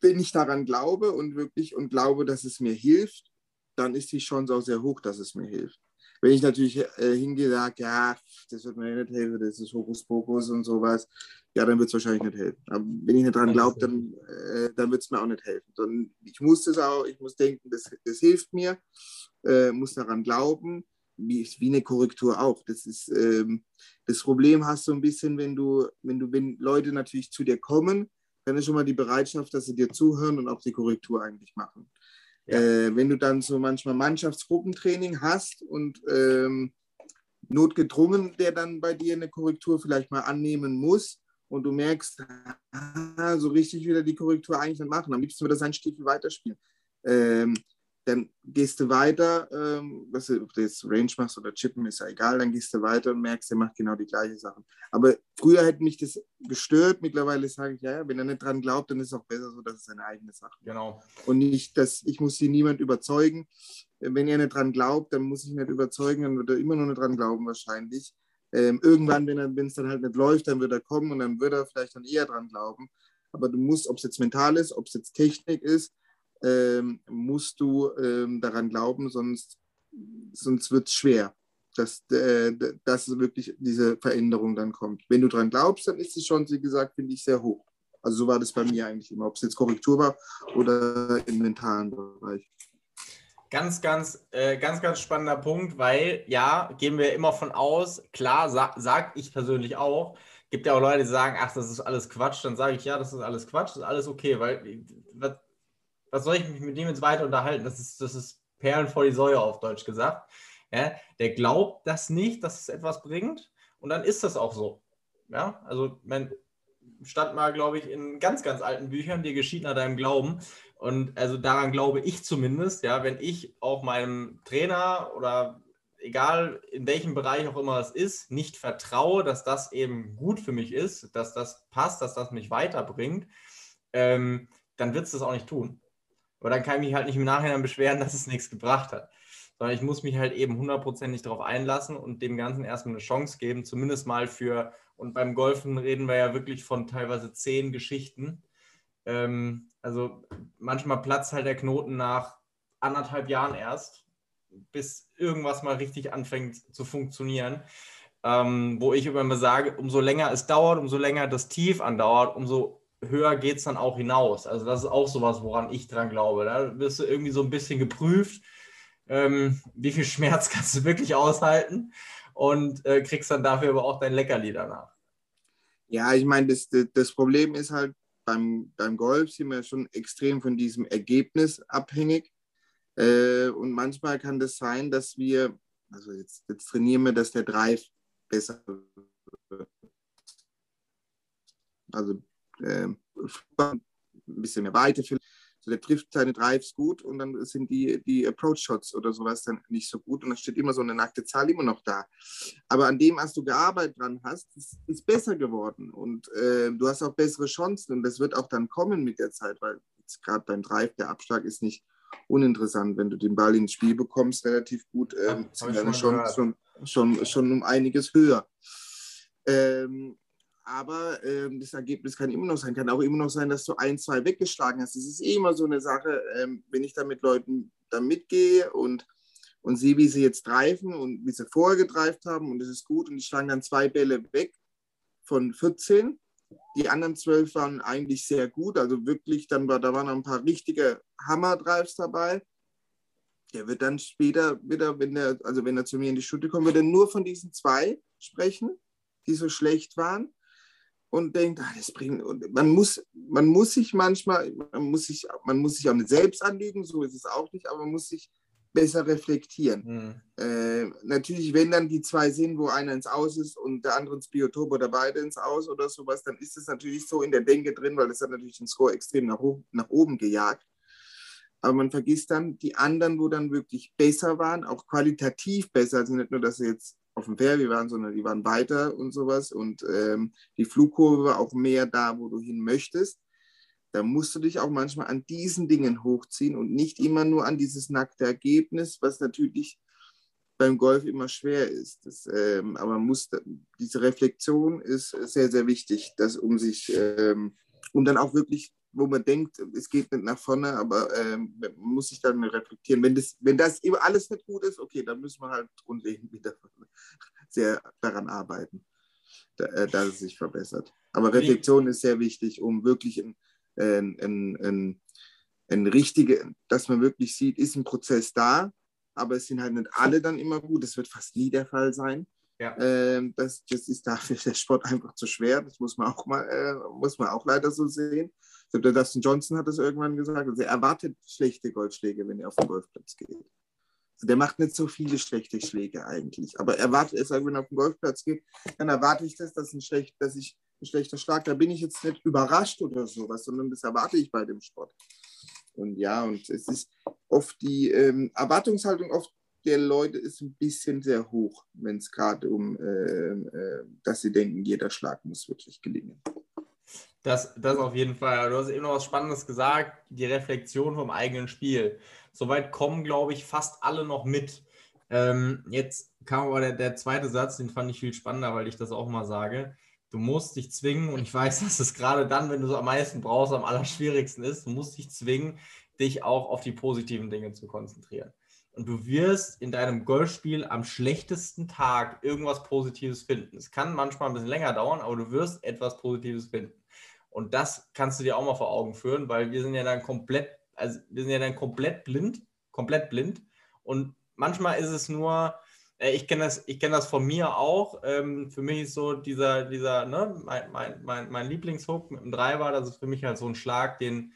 wenn ich daran glaube und wirklich und glaube, dass es mir hilft, dann ist die Chance auch sehr hoch, dass es mir hilft. Wenn ich natürlich äh, hingehe sage, ja, das wird mir nicht helfen, das ist Hokuspokus und sowas, ja, dann wird es wahrscheinlich nicht helfen. Aber wenn ich nicht dran glaube, dann, äh, dann wird es mir auch nicht helfen. Und ich muss das auch, ich muss denken, das, das hilft mir, äh, muss daran glauben, wie, wie eine Korrektur auch. Das ist ähm, das Problem hast du ein bisschen, wenn du, wenn du, wenn Leute natürlich zu dir kommen, dann ist schon mal die Bereitschaft, dass sie dir zuhören und auch die Korrektur eigentlich machen. Ja. Äh, wenn du dann so manchmal Mannschaftsgruppentraining hast und ähm, notgedrungen, der dann bei dir eine Korrektur vielleicht mal annehmen muss und du merkst, ah, so richtig wieder die Korrektur eigentlich nicht machen, am liebsten würde er seinen Stiefel weiterspielen. Ähm, dann gehst du weiter, ähm, was du, ob du jetzt Range machst oder Chippen, ist ja egal, dann gehst du weiter und merkst, er macht genau die gleichen Sachen. Aber früher hätte mich das gestört, mittlerweile sage ich, ja, wenn er nicht dran glaubt, dann ist es auch besser so, dass es seine eigene Sache Genau. Und nicht, dass ich muss sie niemand überzeugen. Wenn er nicht dran glaubt, dann muss ich nicht überzeugen, dann wird er immer noch nicht dran glauben wahrscheinlich. Ähm, irgendwann, wenn es dann halt nicht läuft, dann wird er kommen und dann wird er vielleicht dann eher dran glauben. Aber du musst, ob es jetzt mental ist, ob es jetzt Technik ist, ähm, musst du ähm, daran glauben, sonst, sonst wird es schwer, dass, äh, dass wirklich diese Veränderung dann kommt. Wenn du daran glaubst, dann ist die Chance, wie gesagt, finde ich, sehr hoch. Also so war das bei mir eigentlich immer, ob es jetzt Korrektur war oder im mentalen Bereich. Ganz, ganz, äh, ganz, ganz spannender Punkt, weil ja, gehen wir immer von aus, klar, sa sag ich persönlich auch, gibt ja auch Leute, die sagen, ach, das ist alles Quatsch, dann sage ich, ja, das ist alles Quatsch, das ist alles okay, weil was, was soll ich mich mit dem jetzt weiter unterhalten? Das ist, das ist Perlen vor die Säue auf Deutsch gesagt. Ja, der glaubt das nicht, dass es etwas bringt und dann ist das auch so. Ja, also mein, stand mal, glaube ich, in ganz, ganz alten Büchern, dir geschieht nach deinem Glauben. Und also daran glaube ich zumindest, ja, wenn ich auch meinem Trainer oder egal in welchem Bereich auch immer es ist, nicht vertraue, dass das eben gut für mich ist, dass das passt, dass das mich weiterbringt, ähm, dann wird es das auch nicht tun. Aber dann kann ich mich halt nicht im Nachhinein beschweren, [LAUGHS] dass es nichts gebracht hat. Sondern ich muss mich halt eben hundertprozentig darauf einlassen und dem Ganzen erstmal eine Chance geben, zumindest mal für, und beim Golfen reden wir ja wirklich von teilweise zehn Geschichten. Ähm, also manchmal platzt halt der Knoten nach anderthalb Jahren erst, bis irgendwas mal richtig anfängt zu funktionieren. Ähm, wo ich immer sage, umso länger es dauert, umso länger das Tief andauert, umso höher geht es dann auch hinaus. Also das ist auch sowas, woran ich dran glaube. Da wirst du irgendwie so ein bisschen geprüft, ähm, wie viel Schmerz [LAUGHS] kannst du wirklich aushalten und äh, kriegst dann dafür aber auch dein Leckerli danach. Ja, ich meine, das, das Problem ist halt, beim, beim Golf sind wir schon extrem von diesem Ergebnis abhängig. Äh, und manchmal kann das sein, dass wir, also jetzt, jetzt trainieren wir, dass der Drive besser wird. Also äh, ein bisschen mehr Weite. So, der trifft seine Drives gut und dann sind die, die Approach-Shots oder sowas dann nicht so gut und dann steht immer so eine nackte Zahl immer noch da. Aber an dem, was du gearbeitet dran hast, ist, ist besser geworden und äh, du hast auch bessere Chancen und das wird auch dann kommen mit der Zeit, weil gerade beim Drive, der Abschlag ist nicht uninteressant. Wenn du den Ball ins Spiel bekommst, relativ gut, ähm, sind deine Chancen schon, schon, schon um einiges höher. Ähm, aber ähm, das Ergebnis kann immer noch sein. Kann auch immer noch sein, dass du ein, zwei weggeschlagen hast. Das ist eh immer so eine Sache, ähm, wenn ich da mit Leuten da mitgehe und, und sehe, wie sie jetzt greifen und wie sie vorher gedreift haben und es ist gut und die schlagen dann zwei Bälle weg von 14. Die anderen zwölf waren eigentlich sehr gut, also wirklich, dann war, da waren ein paar richtige Hammer-Drives dabei. Der wird dann später wieder, wenn er, also wenn er zu mir in die Schule kommt, wird er nur von diesen zwei sprechen, die so schlecht waren und denkt, ah, das bringt, und man muss, man muss sich manchmal, man muss sich, man muss sich auch nicht selbst anlügen, so ist es auch nicht, aber man muss sich besser reflektieren. Mhm. Äh, natürlich, wenn dann die zwei sind, wo einer ins Aus ist und der andere ins Biotop oder beide ins Aus oder sowas, dann ist es natürlich so in der Denke drin, weil das hat natürlich den Score extrem nach, nach oben gejagt. Aber man vergisst dann die anderen, wo dann wirklich besser waren, auch qualitativ besser. Also nicht nur, dass sie jetzt auf dem Fairway waren, sondern die waren weiter und sowas. Und ähm, die Flugkurve war auch mehr da, wo du hin möchtest. Da musst du dich auch manchmal an diesen Dingen hochziehen und nicht immer nur an dieses nackte Ergebnis, was natürlich beim Golf immer schwer ist. Das, ähm, aber muss, diese Reflexion ist sehr, sehr wichtig, dass, um sich, ähm, um dann auch wirklich wo man denkt, es geht nicht nach vorne, aber ähm, man muss sich dann reflektieren. Wenn das, wenn das alles nicht gut ist, okay, dann müssen wir halt grundlegend wieder [LAUGHS] sehr daran arbeiten, da, äh, dass es sich verbessert. Aber Reflexion ist sehr wichtig, um wirklich ein, ein, ein, ein, ein richtige, dass man wirklich sieht, ist ein Prozess da, aber es sind halt nicht alle dann immer gut. Das wird fast nie der Fall sein. Ja. Ähm, das, das ist dafür [LAUGHS] der Sport einfach zu schwer. Das muss man auch mal, äh, muss man auch leider so sehen. Der Dustin Johnson hat das irgendwann gesagt. Also er erwartet schlechte Golfschläge, wenn er auf den Golfplatz geht. Also der macht nicht so viele schlechte Schläge eigentlich. Aber erwartet es, wenn er auf den Golfplatz geht, dann erwarte ich das, dass, ein schlecht, dass ich ein schlechter Schlag, da bin ich jetzt nicht überrascht oder sowas, sondern das erwarte ich bei dem Sport. Und ja, und es ist oft die ähm, Erwartungshaltung oft der Leute ist ein bisschen sehr hoch, wenn es gerade um, äh, äh, dass sie denken, jeder Schlag muss wirklich gelingen. Das, das auf jeden Fall. Du hast eben noch was Spannendes gesagt, die Reflexion vom eigenen Spiel. Soweit kommen, glaube ich, fast alle noch mit. Ähm, jetzt kam aber der, der zweite Satz, den fand ich viel spannender, weil ich das auch mal sage. Du musst dich zwingen, und ich weiß, [LAUGHS] dass es gerade dann, wenn du es am meisten brauchst, am allerschwierigsten ist, du musst dich zwingen, dich auch auf die positiven Dinge zu konzentrieren. Und du wirst in deinem Golfspiel am schlechtesten Tag irgendwas Positives finden. Es kann manchmal ein bisschen länger dauern, aber du wirst etwas Positives finden. Und das kannst du dir auch mal vor Augen führen, weil wir sind ja dann komplett, also wir sind ja dann komplett blind, komplett blind. Und manchmal ist es nur, äh, ich kenne das, kenn das von mir auch. Ähm, für mich ist so dieser, dieser, ne, mein, mein, mein, mein Lieblingshook mit dem Driver, das ist für mich halt so ein Schlag, den,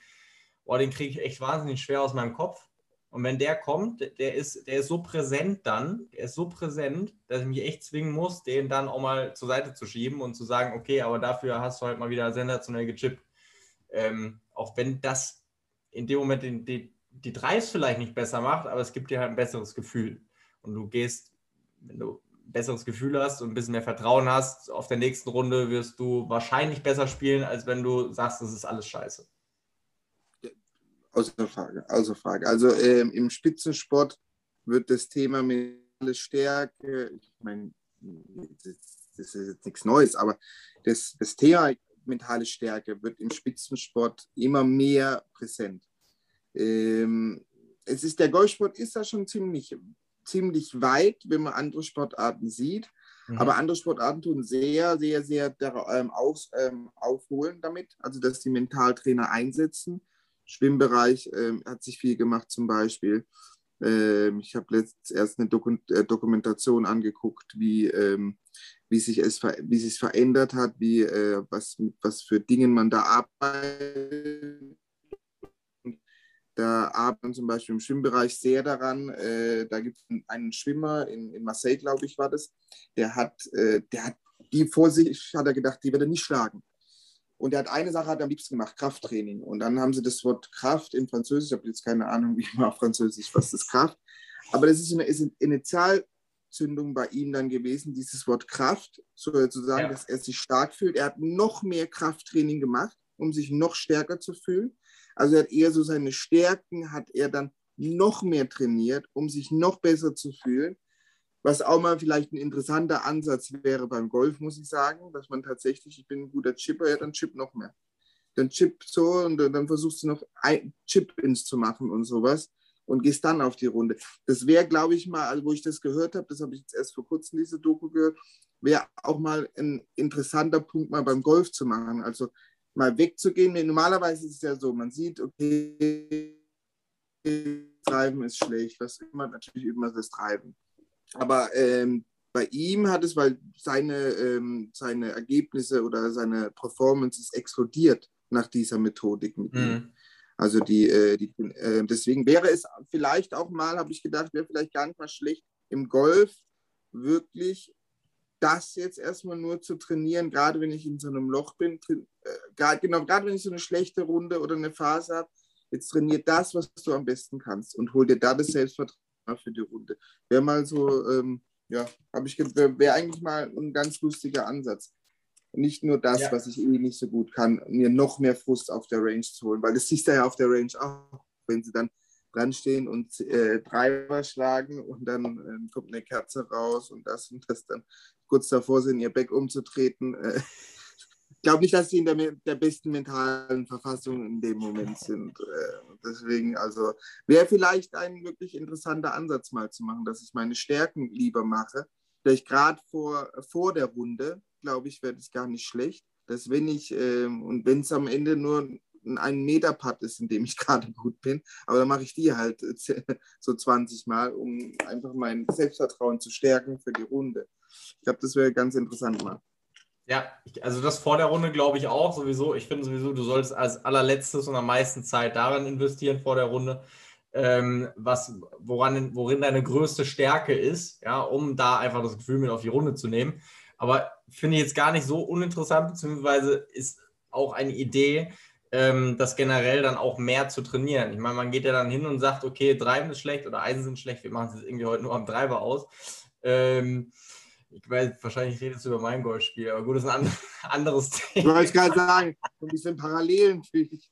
boah, den kriege ich echt wahnsinnig schwer aus meinem Kopf. Und wenn der kommt, der ist, der ist so präsent dann, der ist so präsent, dass ich mich echt zwingen muss, den dann auch mal zur Seite zu schieben und zu sagen, okay, aber dafür hast du halt mal wieder sensationell gechippt. Ähm, auch wenn das in dem Moment die, die, die Drives vielleicht nicht besser macht, aber es gibt dir halt ein besseres Gefühl. Und du gehst, wenn du ein besseres Gefühl hast und ein bisschen mehr Vertrauen hast, auf der nächsten Runde wirst du wahrscheinlich besser spielen, als wenn du sagst, das ist alles scheiße. Außer Frage, außer Frage. Also ähm, im Spitzensport wird das Thema mentale Stärke, ich meine, das ist jetzt nichts Neues, aber das, das Thema mentale Stärke wird im Spitzensport immer mehr präsent. Ähm, es ist, der Golfsport ist da schon ziemlich, ziemlich weit, wenn man andere Sportarten sieht. Mhm. Aber andere Sportarten tun sehr, sehr, sehr ähm, aus, ähm, aufholen damit, also dass die Mentaltrainer einsetzen. Schwimmbereich ähm, hat sich viel gemacht zum Beispiel. Ähm, ich habe letztens erst eine Doku äh, Dokumentation angeguckt, wie, ähm, wie, sich es wie sich verändert hat, wie, äh, was, was für Dinge man da arbeitet. Da arbeitet man zum Beispiel im Schwimmbereich sehr daran. Äh, da gibt es einen Schwimmer in, in Marseille, glaube ich, war das. Der hat, äh, der hat die vor sich, hat er gedacht, die wird er nicht schlagen. Und er hat eine Sache hat er am liebsten gemacht, Krafttraining. Und dann haben sie das Wort Kraft in Französisch, ich habe jetzt keine Ahnung, wie man auf Französisch, was das Kraft. Aber das ist eine, ist eine Initialzündung bei ihm dann gewesen, dieses Wort Kraft, sozusagen, ja. dass er sich stark fühlt. Er hat noch mehr Krafttraining gemacht, um sich noch stärker zu fühlen. Also er hat eher so seine Stärken, hat er dann noch mehr trainiert, um sich noch besser zu fühlen. Was auch mal vielleicht ein interessanter Ansatz wäre beim Golf, muss ich sagen, dass man tatsächlich, ich bin ein guter Chipper, ja, dann chip noch mehr. Dann chip so und dann versuchst du noch Chip-Ins zu machen und sowas und gehst dann auf die Runde. Das wäre, glaube ich, mal, also wo ich das gehört habe, das habe ich jetzt erst vor kurzem diese Doku gehört, wäre auch mal ein interessanter Punkt, mal beim Golf zu machen. Also mal wegzugehen. Normalerweise ist es ja so, man sieht, okay, Treiben ist schlecht, was immer, natürlich immer das Treiben. Aber ähm, bei ihm hat es, weil seine, ähm, seine Ergebnisse oder seine Performance ist explodiert nach dieser Methodik mit mhm. ihm. Also die, äh, die äh, deswegen wäre es vielleicht auch mal, habe ich gedacht, wäre vielleicht gar nicht mal schlecht, im Golf wirklich das jetzt erstmal nur zu trainieren, gerade wenn ich in so einem Loch bin, äh, grad, genau, gerade wenn ich so eine schlechte Runde oder eine Phase habe, jetzt trainiert das, was du am besten kannst und hol dir da das Selbstvertrauen für die Runde. Wäre mal so, ähm, ja, habe ich wäre eigentlich mal ein ganz lustiger Ansatz. Nicht nur das, ja. was ich eh nicht so gut kann, mir noch mehr Frust auf der Range zu holen, weil das siehst du ja auf der Range auch, wenn sie dann dran stehen und äh, Treiber schlagen und dann äh, kommt eine Kerze raus und das und das dann kurz davor sind, ihr Back umzutreten. Äh, glaube nicht, dass sie in der, der, besten mentalen Verfassung in dem Moment sind. Äh, deswegen, also wäre vielleicht ein wirklich interessanter Ansatz mal zu machen, dass ich meine Stärken lieber mache. Vielleicht gerade vor, vor der Runde, glaube ich, wäre das gar nicht schlecht. Dass wenn ich, ähm, und wenn es am Ende nur ein Meter-Putt ist, in dem ich [LAUGHS] gerade gut bin, aber dann mache ich die halt [LAUGHS] so 20 Mal, um einfach mein Selbstvertrauen zu stärken für die Runde. Ich glaube, das wäre ganz interessant mal. Ja, also das vor der Runde glaube ich auch sowieso. Ich finde sowieso, du solltest als allerletztes und am meisten Zeit daran investieren vor der Runde, ähm, was, woran, worin deine größte Stärke ist, ja, um da einfach das Gefühl mit auf die Runde zu nehmen. Aber finde ich jetzt gar nicht so uninteressant, beziehungsweise ist auch eine Idee, ähm, das generell dann auch mehr zu trainieren. Ich meine, man geht ja dann hin und sagt, okay, Treiben ist schlecht oder Eisen sind schlecht, wir machen es jetzt irgendwie heute nur am Treiber aus. Ähm, ich weiß, wahrscheinlich redest du über mein Golfspiel, aber gut, das ist ein [LAUGHS] anderes Thema. Ich wollte gerade sagen, ein bisschen Parallelen fühle ich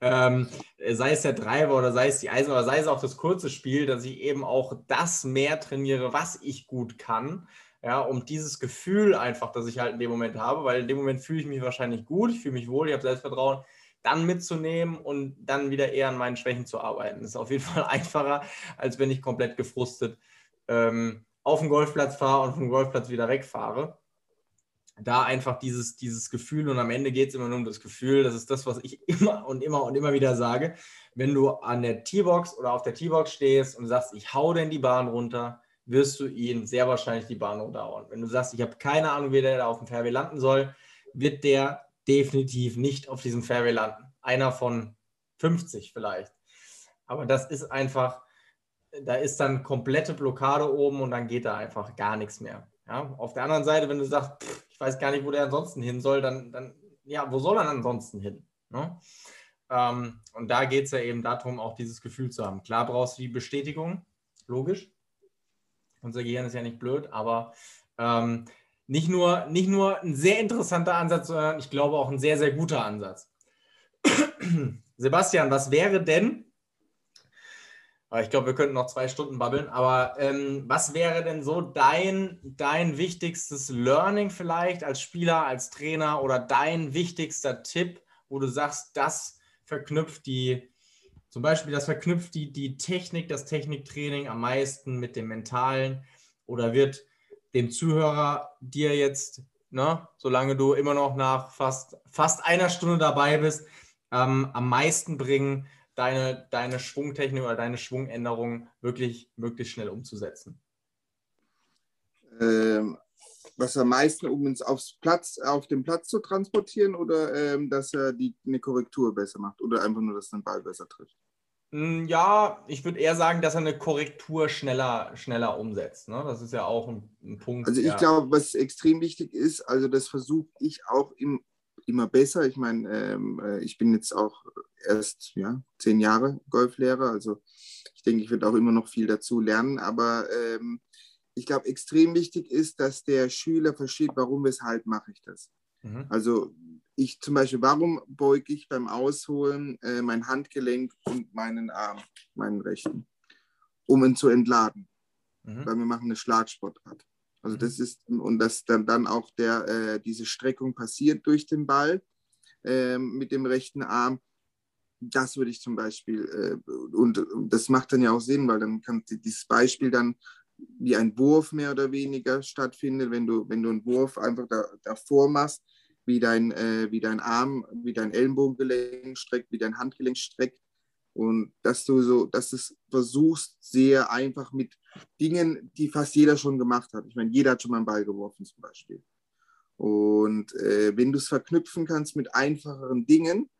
ähm, sei es der Treiber oder sei es die Eisen oder sei es auch das kurze Spiel, dass ich eben auch das mehr trainiere, was ich gut kann. Ja, um dieses Gefühl einfach, das ich halt in dem Moment habe, weil in dem Moment fühle ich mich wahrscheinlich gut, ich fühle mich wohl, ich habe Selbstvertrauen, dann mitzunehmen und dann wieder eher an meinen Schwächen zu arbeiten. Das ist auf jeden [LAUGHS] Fall einfacher, als wenn ich komplett gefrustet ähm, auf den Golfplatz fahre und vom Golfplatz wieder wegfahre da einfach dieses, dieses Gefühl und am Ende geht es immer nur um das Gefühl, das ist das, was ich immer und immer und immer wieder sage, wenn du an der T-Box oder auf der T-Box stehst und sagst, ich hau denn die Bahn runter, wirst du ihn sehr wahrscheinlich die Bahn runterhauen. Wenn du sagst, ich habe keine Ahnung, wie der da auf dem Fairway landen soll, wird der definitiv nicht auf diesem Fairway landen. Einer von 50 vielleicht. Aber das ist einfach, da ist dann komplette Blockade oben und dann geht da einfach gar nichts mehr. Ja, auf der anderen Seite, wenn du sagst, pff, ich weiß gar nicht, wo der ansonsten hin soll, dann, dann ja, wo soll er ansonsten hin? Ne? Ähm, und da geht es ja eben darum, auch dieses Gefühl zu haben. Klar brauchst du die Bestätigung, logisch. Unser Gehirn ist ja nicht blöd, aber ähm, nicht, nur, nicht nur ein sehr interessanter Ansatz, sondern ich glaube auch ein sehr, sehr guter Ansatz. [CLEARS THROAT] Sebastian, was wäre denn, ich glaube, wir könnten noch zwei Stunden babbeln. Aber ähm, was wäre denn so dein, dein wichtigstes Learning vielleicht als Spieler, als Trainer oder dein wichtigster Tipp, wo du sagst, das verknüpft die, zum Beispiel, das verknüpft die, die Technik, das Techniktraining am meisten mit dem Mentalen oder wird dem Zuhörer dir jetzt, ne, solange du immer noch nach fast, fast einer Stunde dabei bist, ähm, am meisten bringen, deine, deine Schwungtechnik oder deine Schwungänderung wirklich möglichst schnell umzusetzen? Ähm, was am meisten, um uns aufs Platz, auf den Platz zu transportieren oder ähm, dass er die, eine Korrektur besser macht oder einfach nur, dass er den Ball besser trifft? Hm, ja, ich würde eher sagen, dass er eine Korrektur schneller, schneller umsetzt. Ne? Das ist ja auch ein, ein Punkt. Also ich ja. glaube, was extrem wichtig ist, also das versuche ich auch im immer besser. Ich meine, ähm, äh, ich bin jetzt auch erst ja, zehn Jahre Golflehrer, also ich denke, ich werde auch immer noch viel dazu lernen, aber ähm, ich glaube, extrem wichtig ist, dass der Schüler versteht, warum, weshalb mache ich das. Mhm. Also ich zum Beispiel, warum beuge ich beim Ausholen äh, mein Handgelenk und meinen Arm, meinen rechten, um ihn zu entladen, mhm. weil wir machen eine Schlagsportart. Also das ist, und dass dann, dann auch der, äh, diese Streckung passiert durch den Ball äh, mit dem rechten Arm. Das würde ich zum Beispiel, äh, und, und, das macht dann ja auch Sinn, weil dann kann dieses Beispiel dann wie ein Wurf mehr oder weniger stattfindet, wenn du, wenn du einen Wurf einfach da, davor machst, wie dein, äh, wie dein Arm, wie dein Ellenbogengelenk streckt, wie dein Handgelenk streckt, und dass du so, dass es versuchst, sehr einfach mit Dingen, die fast jeder schon gemacht hat. Ich meine, jeder hat schon mal einen Ball geworfen zum Beispiel. Und äh, wenn du es verknüpfen kannst mit einfacheren Dingen,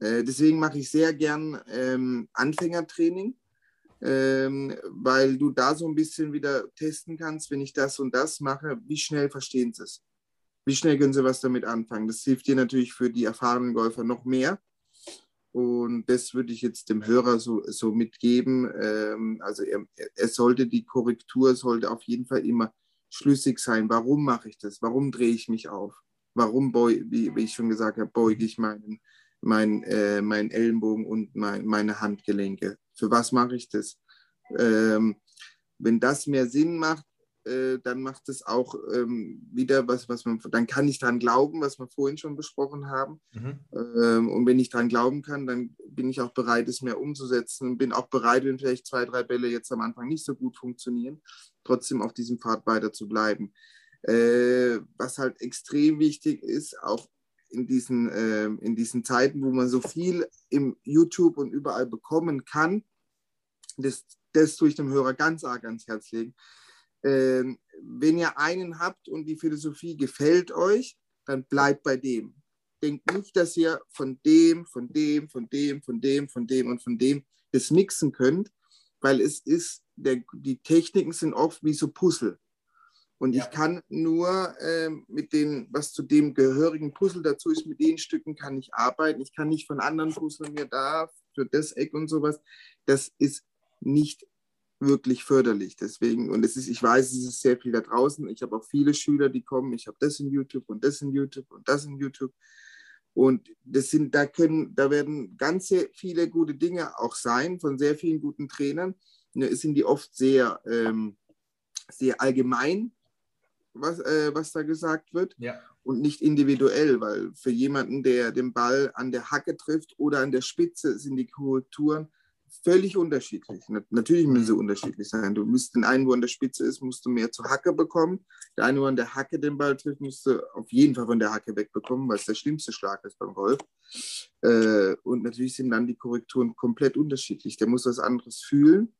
äh, deswegen mache ich sehr gern ähm, Anfängertraining, ähm, weil du da so ein bisschen wieder testen kannst, wenn ich das und das mache, wie schnell verstehen sie es? Wie schnell können sie was damit anfangen? Das hilft dir natürlich für die erfahrenen Golfer noch mehr und das würde ich jetzt dem Hörer so, so mitgeben. Ähm, also er, er sollte die Korrektur sollte auf jeden Fall immer schlüssig sein. Warum mache ich das? Warum drehe ich mich auf? Warum, beu, wie, wie ich schon gesagt habe, beuge ich meinen, mein, äh, meinen Ellenbogen und mein, meine Handgelenke? Für was mache ich das? Ähm, wenn das mehr Sinn macht, äh, dann macht es auch ähm, wieder was, was man, dann kann ich dran glauben, was wir vorhin schon besprochen haben. Mhm. Ähm, und wenn ich dran glauben kann, dann bin ich auch bereit, es mehr umzusetzen und bin auch bereit, wenn vielleicht zwei, drei Bälle jetzt am Anfang nicht so gut funktionieren, trotzdem auf diesem Pfad weiter zu bleiben. Äh, was halt extrem wichtig ist, auch in diesen, äh, in diesen Zeiten, wo man so viel im YouTube und überall bekommen kann, das, das tue ich dem Hörer ganz arg ans Herz legen ähm, wenn ihr einen habt und die Philosophie gefällt euch, dann bleibt bei dem. Denkt nicht, dass ihr von dem, von dem, von dem, von dem, von dem und von dem das mixen könnt, weil es ist, der, die Techniken sind oft wie so Puzzle. Und ja. ich kann nur äh, mit den, was zu dem mit den, was zu dem gehörigen Puzzle dazu ist, mit den Stücken kann ich arbeiten. Ich kann nicht von anderen Puzzlen mir da für das Eck und sowas. Das ist nicht wirklich förderlich. Deswegen, und es ist, ich weiß, es ist sehr viel da draußen. Ich habe auch viele Schüler, die kommen, ich habe das in YouTube und das in YouTube und das in YouTube. Und das sind, da können, da werden ganz viele gute Dinge auch sein von sehr vielen guten Trainern. Ne, sind die oft sehr, ähm, sehr allgemein, was, äh, was da gesagt wird. Ja. Und nicht individuell, weil für jemanden, der den Ball an der Hacke trifft oder an der Spitze, sind die Korrekturen völlig unterschiedlich. Natürlich müssen sie unterschiedlich sein. Du müsst den einen, wo an der Spitze ist, musst du mehr zur Hacke bekommen. Der eine, wo an der Hacke den Ball trifft, musst du auf jeden Fall von der Hacke wegbekommen, weil es der schlimmste Schlag ist beim Golf. Äh, und natürlich sind dann die Korrekturen komplett unterschiedlich. Der muss was anderes fühlen.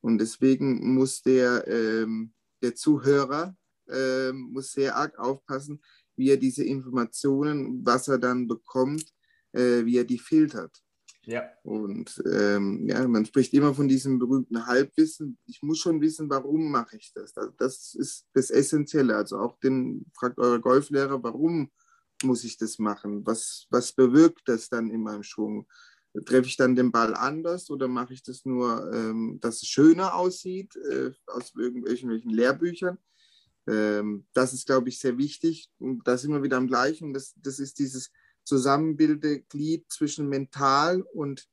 Und deswegen muss der, ähm, der Zuhörer ähm, muss sehr arg aufpassen, wie er diese Informationen, was er dann bekommt, äh, wie er die filtert. Ja. Und ähm, ja, man spricht immer von diesem berühmten Halbwissen. Ich muss schon wissen, warum mache ich das. Das ist das Essentielle. Also auch den, fragt eure Golflehrer, warum muss ich das machen? Was, was bewirkt das dann in meinem Schwung? Treffe ich dann den Ball anders oder mache ich das nur, ähm, dass es schöner aussieht äh, aus irgendwelchen Lehrbüchern? Ähm, das ist, glaube ich, sehr wichtig. Und da sind wir wieder am gleichen. Das, das ist dieses zusammenbildende Glied zwischen mental und,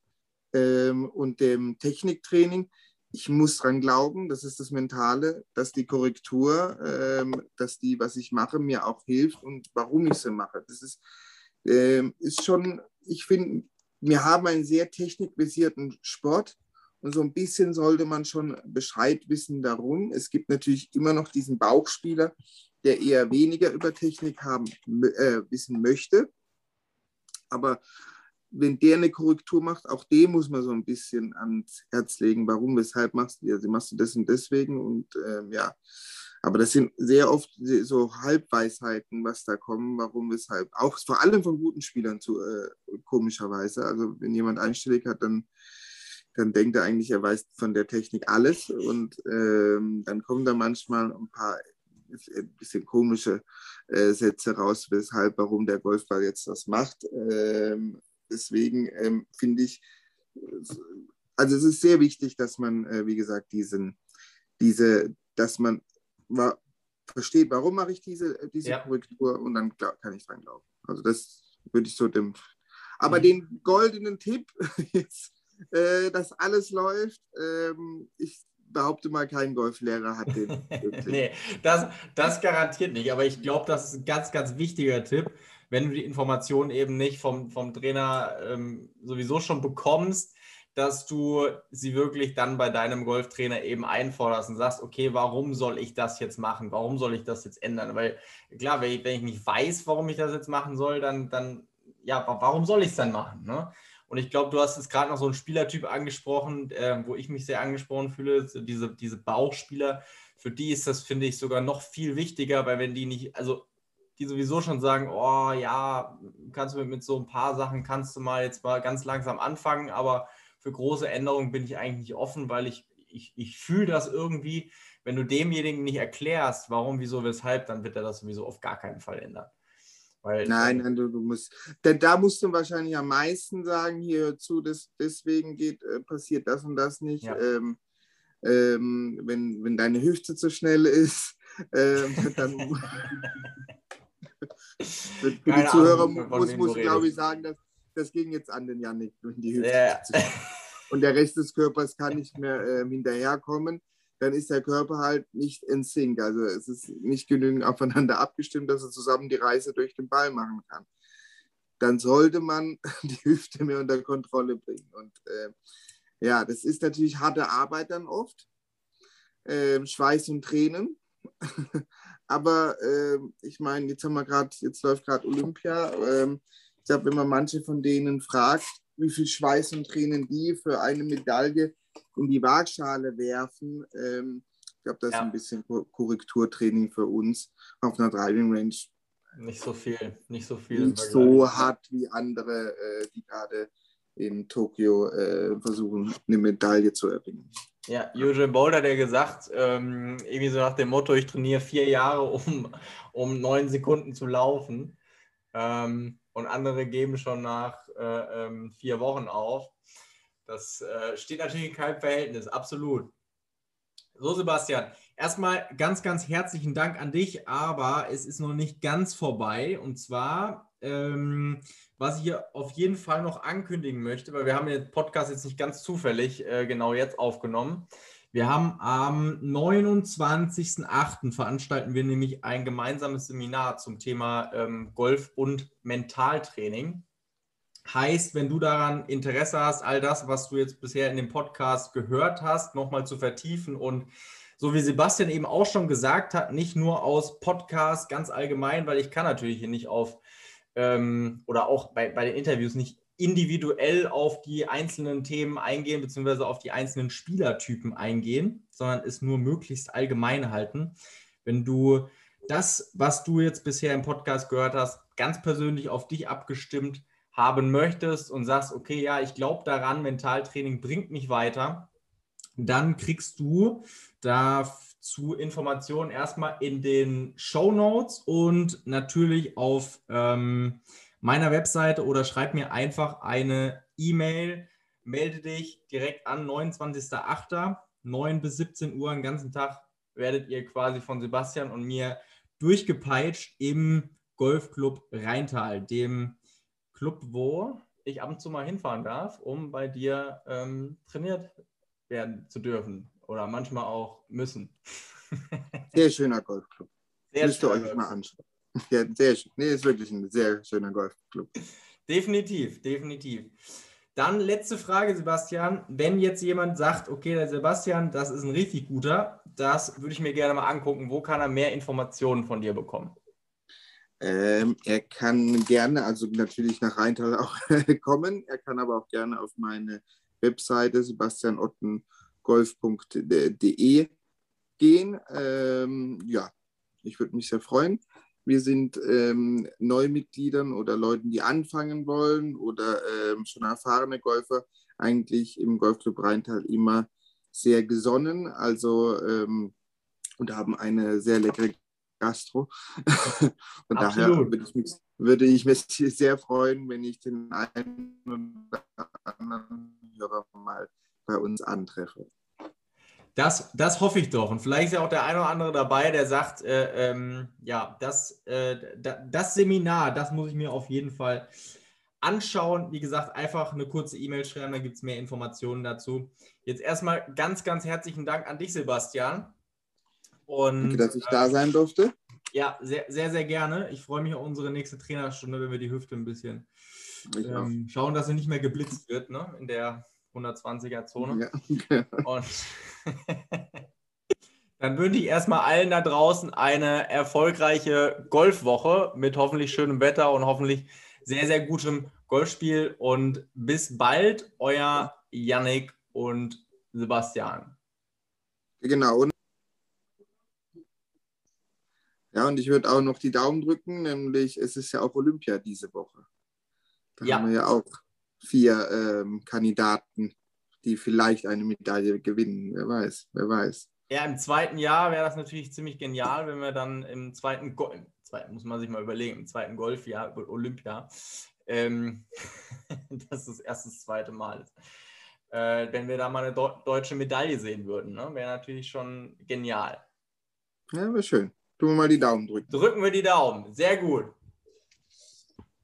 ähm, und dem Techniktraining. Ich muss dran glauben, das ist das Mentale, dass die Korrektur, ähm, dass die, was ich mache, mir auch hilft und warum ich sie mache. Das ist, ähm, ist schon, ich finde, wir haben einen sehr technikbasierten Sport und so ein bisschen sollte man schon Bescheid wissen darum. Es gibt natürlich immer noch diesen Bauchspieler, der eher weniger über Technik haben, äh, wissen möchte. Aber wenn der eine Korrektur macht, auch dem muss man so ein bisschen ans Herz legen. Warum, weshalb machst du, also machst du das und deswegen und ähm, ja. Aber das sind sehr oft so Halbweisheiten, was da kommen, warum, weshalb. Auch vor allem von guten Spielern zu, äh, komischerweise. Also wenn jemand einstellig hat, dann, dann denkt er eigentlich, er weiß von der Technik alles. Und ähm, dann kommen da manchmal ein paar ein bisschen komische äh, Sätze raus, weshalb, warum der Golfball jetzt das macht. Ähm, deswegen ähm, finde ich, also es ist sehr wichtig, dass man, äh, wie gesagt, diesen, diese, dass man wa versteht, warum mache ich diese, diese ja. Korrektur und dann kann ich dran glauben. Also das würde ich so dem. Aber mhm. den goldenen Tipp, [LAUGHS] jetzt, äh, dass alles läuft, ähm, ich behaupte mal, kein Golflehrer hat den. [LAUGHS] nee, das, das garantiert nicht. Aber ich glaube, das ist ein ganz, ganz wichtiger Tipp, wenn du die Informationen eben nicht vom, vom Trainer ähm, sowieso schon bekommst, dass du sie wirklich dann bei deinem Golftrainer eben einforderst und sagst, okay, warum soll ich das jetzt machen? Warum soll ich das jetzt ändern? Weil klar, wenn ich, wenn ich nicht weiß, warum ich das jetzt machen soll, dann, dann ja, warum soll ich es dann machen? Ne? Und ich glaube, du hast jetzt gerade noch so einen Spielertyp angesprochen, äh, wo ich mich sehr angesprochen fühle, diese, diese Bauchspieler. Für die ist das, finde ich, sogar noch viel wichtiger, weil wenn die nicht, also die sowieso schon sagen, oh ja, kannst du mit, mit so ein paar Sachen, kannst du mal jetzt mal ganz langsam anfangen, aber für große Änderungen bin ich eigentlich nicht offen, weil ich, ich, ich fühle das irgendwie, wenn du demjenigen nicht erklärst, warum, wieso, weshalb, dann wird er das sowieso auf gar keinen Fall ändern. Weil, nein, nein, du, du, musst, denn da musst du wahrscheinlich am meisten sagen, hier zu, das, deswegen geht, äh, passiert das und das nicht. Ja. Ähm, ähm, wenn, wenn deine Hüfte zu schnell ist, [LAUGHS] ähm, dann [LAUGHS] für, die Zuhörer Ahnung, muss, muss glaube ich, sagen, dass, das ging jetzt an den Janik, wenn die Hüfte ja. und der Rest des Körpers kann nicht mehr ähm, hinterherkommen dann ist der Körper halt nicht in Sync. Also es ist nicht genügend aufeinander abgestimmt, dass er zusammen die Reise durch den Ball machen kann. Dann sollte man [LAUGHS] die Hüfte mehr unter Kontrolle bringen. Und äh, ja, das ist natürlich harte Arbeit dann oft. Äh, Schweiß und Tränen. [LAUGHS] Aber äh, ich meine, jetzt haben wir gerade, jetzt läuft gerade Olympia. Ähm, ich glaube, wenn man manche von denen fragt, wie viel Schweiß und Tränen die für eine Medaille in die Waagschale werfen. Ähm, ich glaube, das ja. ist ein bisschen Korrekturtraining für uns auf einer Driving Range. Nicht so viel, nicht so viel. Nicht so hart wie andere, äh, die gerade in Tokio äh, versuchen, eine Medaille zu erringen. Ja, Eugene Boulder, der gesagt, ähm, irgendwie so nach dem Motto, ich trainiere vier Jahre, um, um neun Sekunden zu laufen. Ähm, und andere geben schon nach äh, ähm, vier Wochen auf. Das äh, steht natürlich in keinem Verhältnis, absolut. So, Sebastian, erstmal ganz, ganz herzlichen Dank an dich, aber es ist noch nicht ganz vorbei. Und zwar, ähm, was ich hier auf jeden Fall noch ankündigen möchte, weil wir haben den Podcast jetzt nicht ganz zufällig äh, genau jetzt aufgenommen. Wir haben am 29.08. veranstalten wir nämlich ein gemeinsames Seminar zum Thema ähm, Golf und Mentaltraining. Heißt, wenn du daran Interesse hast, all das, was du jetzt bisher in dem Podcast gehört hast, nochmal zu vertiefen und so wie Sebastian eben auch schon gesagt hat, nicht nur aus Podcast ganz allgemein, weil ich kann natürlich hier nicht auf ähm, oder auch bei, bei den Interviews nicht individuell auf die einzelnen Themen eingehen, beziehungsweise auf die einzelnen Spielertypen eingehen, sondern es nur möglichst allgemein halten. Wenn du das, was du jetzt bisher im Podcast gehört hast, ganz persönlich auf dich abgestimmt haben möchtest und sagst, okay, ja, ich glaube daran, Mentaltraining bringt mich weiter, dann kriegst du dazu Informationen erstmal in den Show Notes und natürlich auf ähm, meiner Webseite oder schreib mir einfach eine E-Mail, melde dich direkt an 29.08. 9 bis 17 Uhr, den ganzen Tag werdet ihr quasi von Sebastian und mir durchgepeitscht im Golfclub Rheintal, dem Club, wo ich ab und zu mal hinfahren darf, um bei dir ähm, trainiert werden zu dürfen oder manchmal auch müssen. [LAUGHS] Sehr schöner Golfclub. Sehr Müsst ihr euch mal anschauen. Ja, sehr schön. Nee, ist wirklich ein sehr schöner Golfclub. Definitiv, definitiv. Dann letzte Frage, Sebastian. Wenn jetzt jemand sagt, okay, der Sebastian, das ist ein richtig guter, das würde ich mir gerne mal angucken. Wo kann er mehr Informationen von dir bekommen? Ähm, er kann gerne, also natürlich nach Rheintal [LAUGHS] auch kommen. Er kann aber auch gerne auf meine Webseite sebastianottengolf.de gehen. Ähm, ja, ich würde mich sehr freuen. Wir sind ähm, Neumitgliedern oder Leuten, die anfangen wollen oder ähm, schon erfahrene Golfer eigentlich im Golfclub Rheintal immer sehr gesonnen. Also ähm, und haben eine sehr leckere Gastro. [LAUGHS] Von daher würde ich, mich, würde ich mich [LAUGHS] sehr freuen, wenn ich den einen oder anderen Hörer mal bei uns antreffe. Das, das hoffe ich doch. Und vielleicht ist ja auch der eine oder andere dabei, der sagt, äh, ähm, ja, das, äh, das Seminar, das muss ich mir auf jeden Fall anschauen. Wie gesagt, einfach eine kurze E-Mail schreiben, da gibt es mehr Informationen dazu. Jetzt erstmal ganz, ganz herzlichen Dank an dich, Sebastian. Und, Danke, dass ich äh, da sein durfte. Ja, sehr, sehr, sehr gerne. Ich freue mich auf unsere nächste Trainerstunde, wenn wir die Hüfte ein bisschen ähm, schauen, dass sie nicht mehr geblitzt wird ne? in der 120er Zone. Ja. Und [LAUGHS] dann wünsche ich erstmal allen da draußen eine erfolgreiche Golfwoche mit hoffentlich schönem Wetter und hoffentlich sehr, sehr gutem Golfspiel. Und bis bald, euer Yannick und Sebastian. Genau. Und ja, und ich würde auch noch die Daumen drücken, nämlich es ist ja auch Olympia diese Woche. Da ja. haben wir ja auch vier ähm, Kandidaten, die vielleicht eine Medaille gewinnen. Wer weiß, wer weiß. Ja, im zweiten Jahr wäre das natürlich ziemlich genial, wenn wir dann im zweiten, Go zweiten muss man sich mal überlegen, im zweiten Golfjahr, Olympia, ähm, [LAUGHS] das ist das zweite Mal ist. Äh, wenn wir da mal eine deutsche Medaille sehen würden, ne? wäre natürlich schon genial. Ja, wäre schön. Tun wir mal die Daumen drücken. Drücken wir die Daumen. Sehr gut.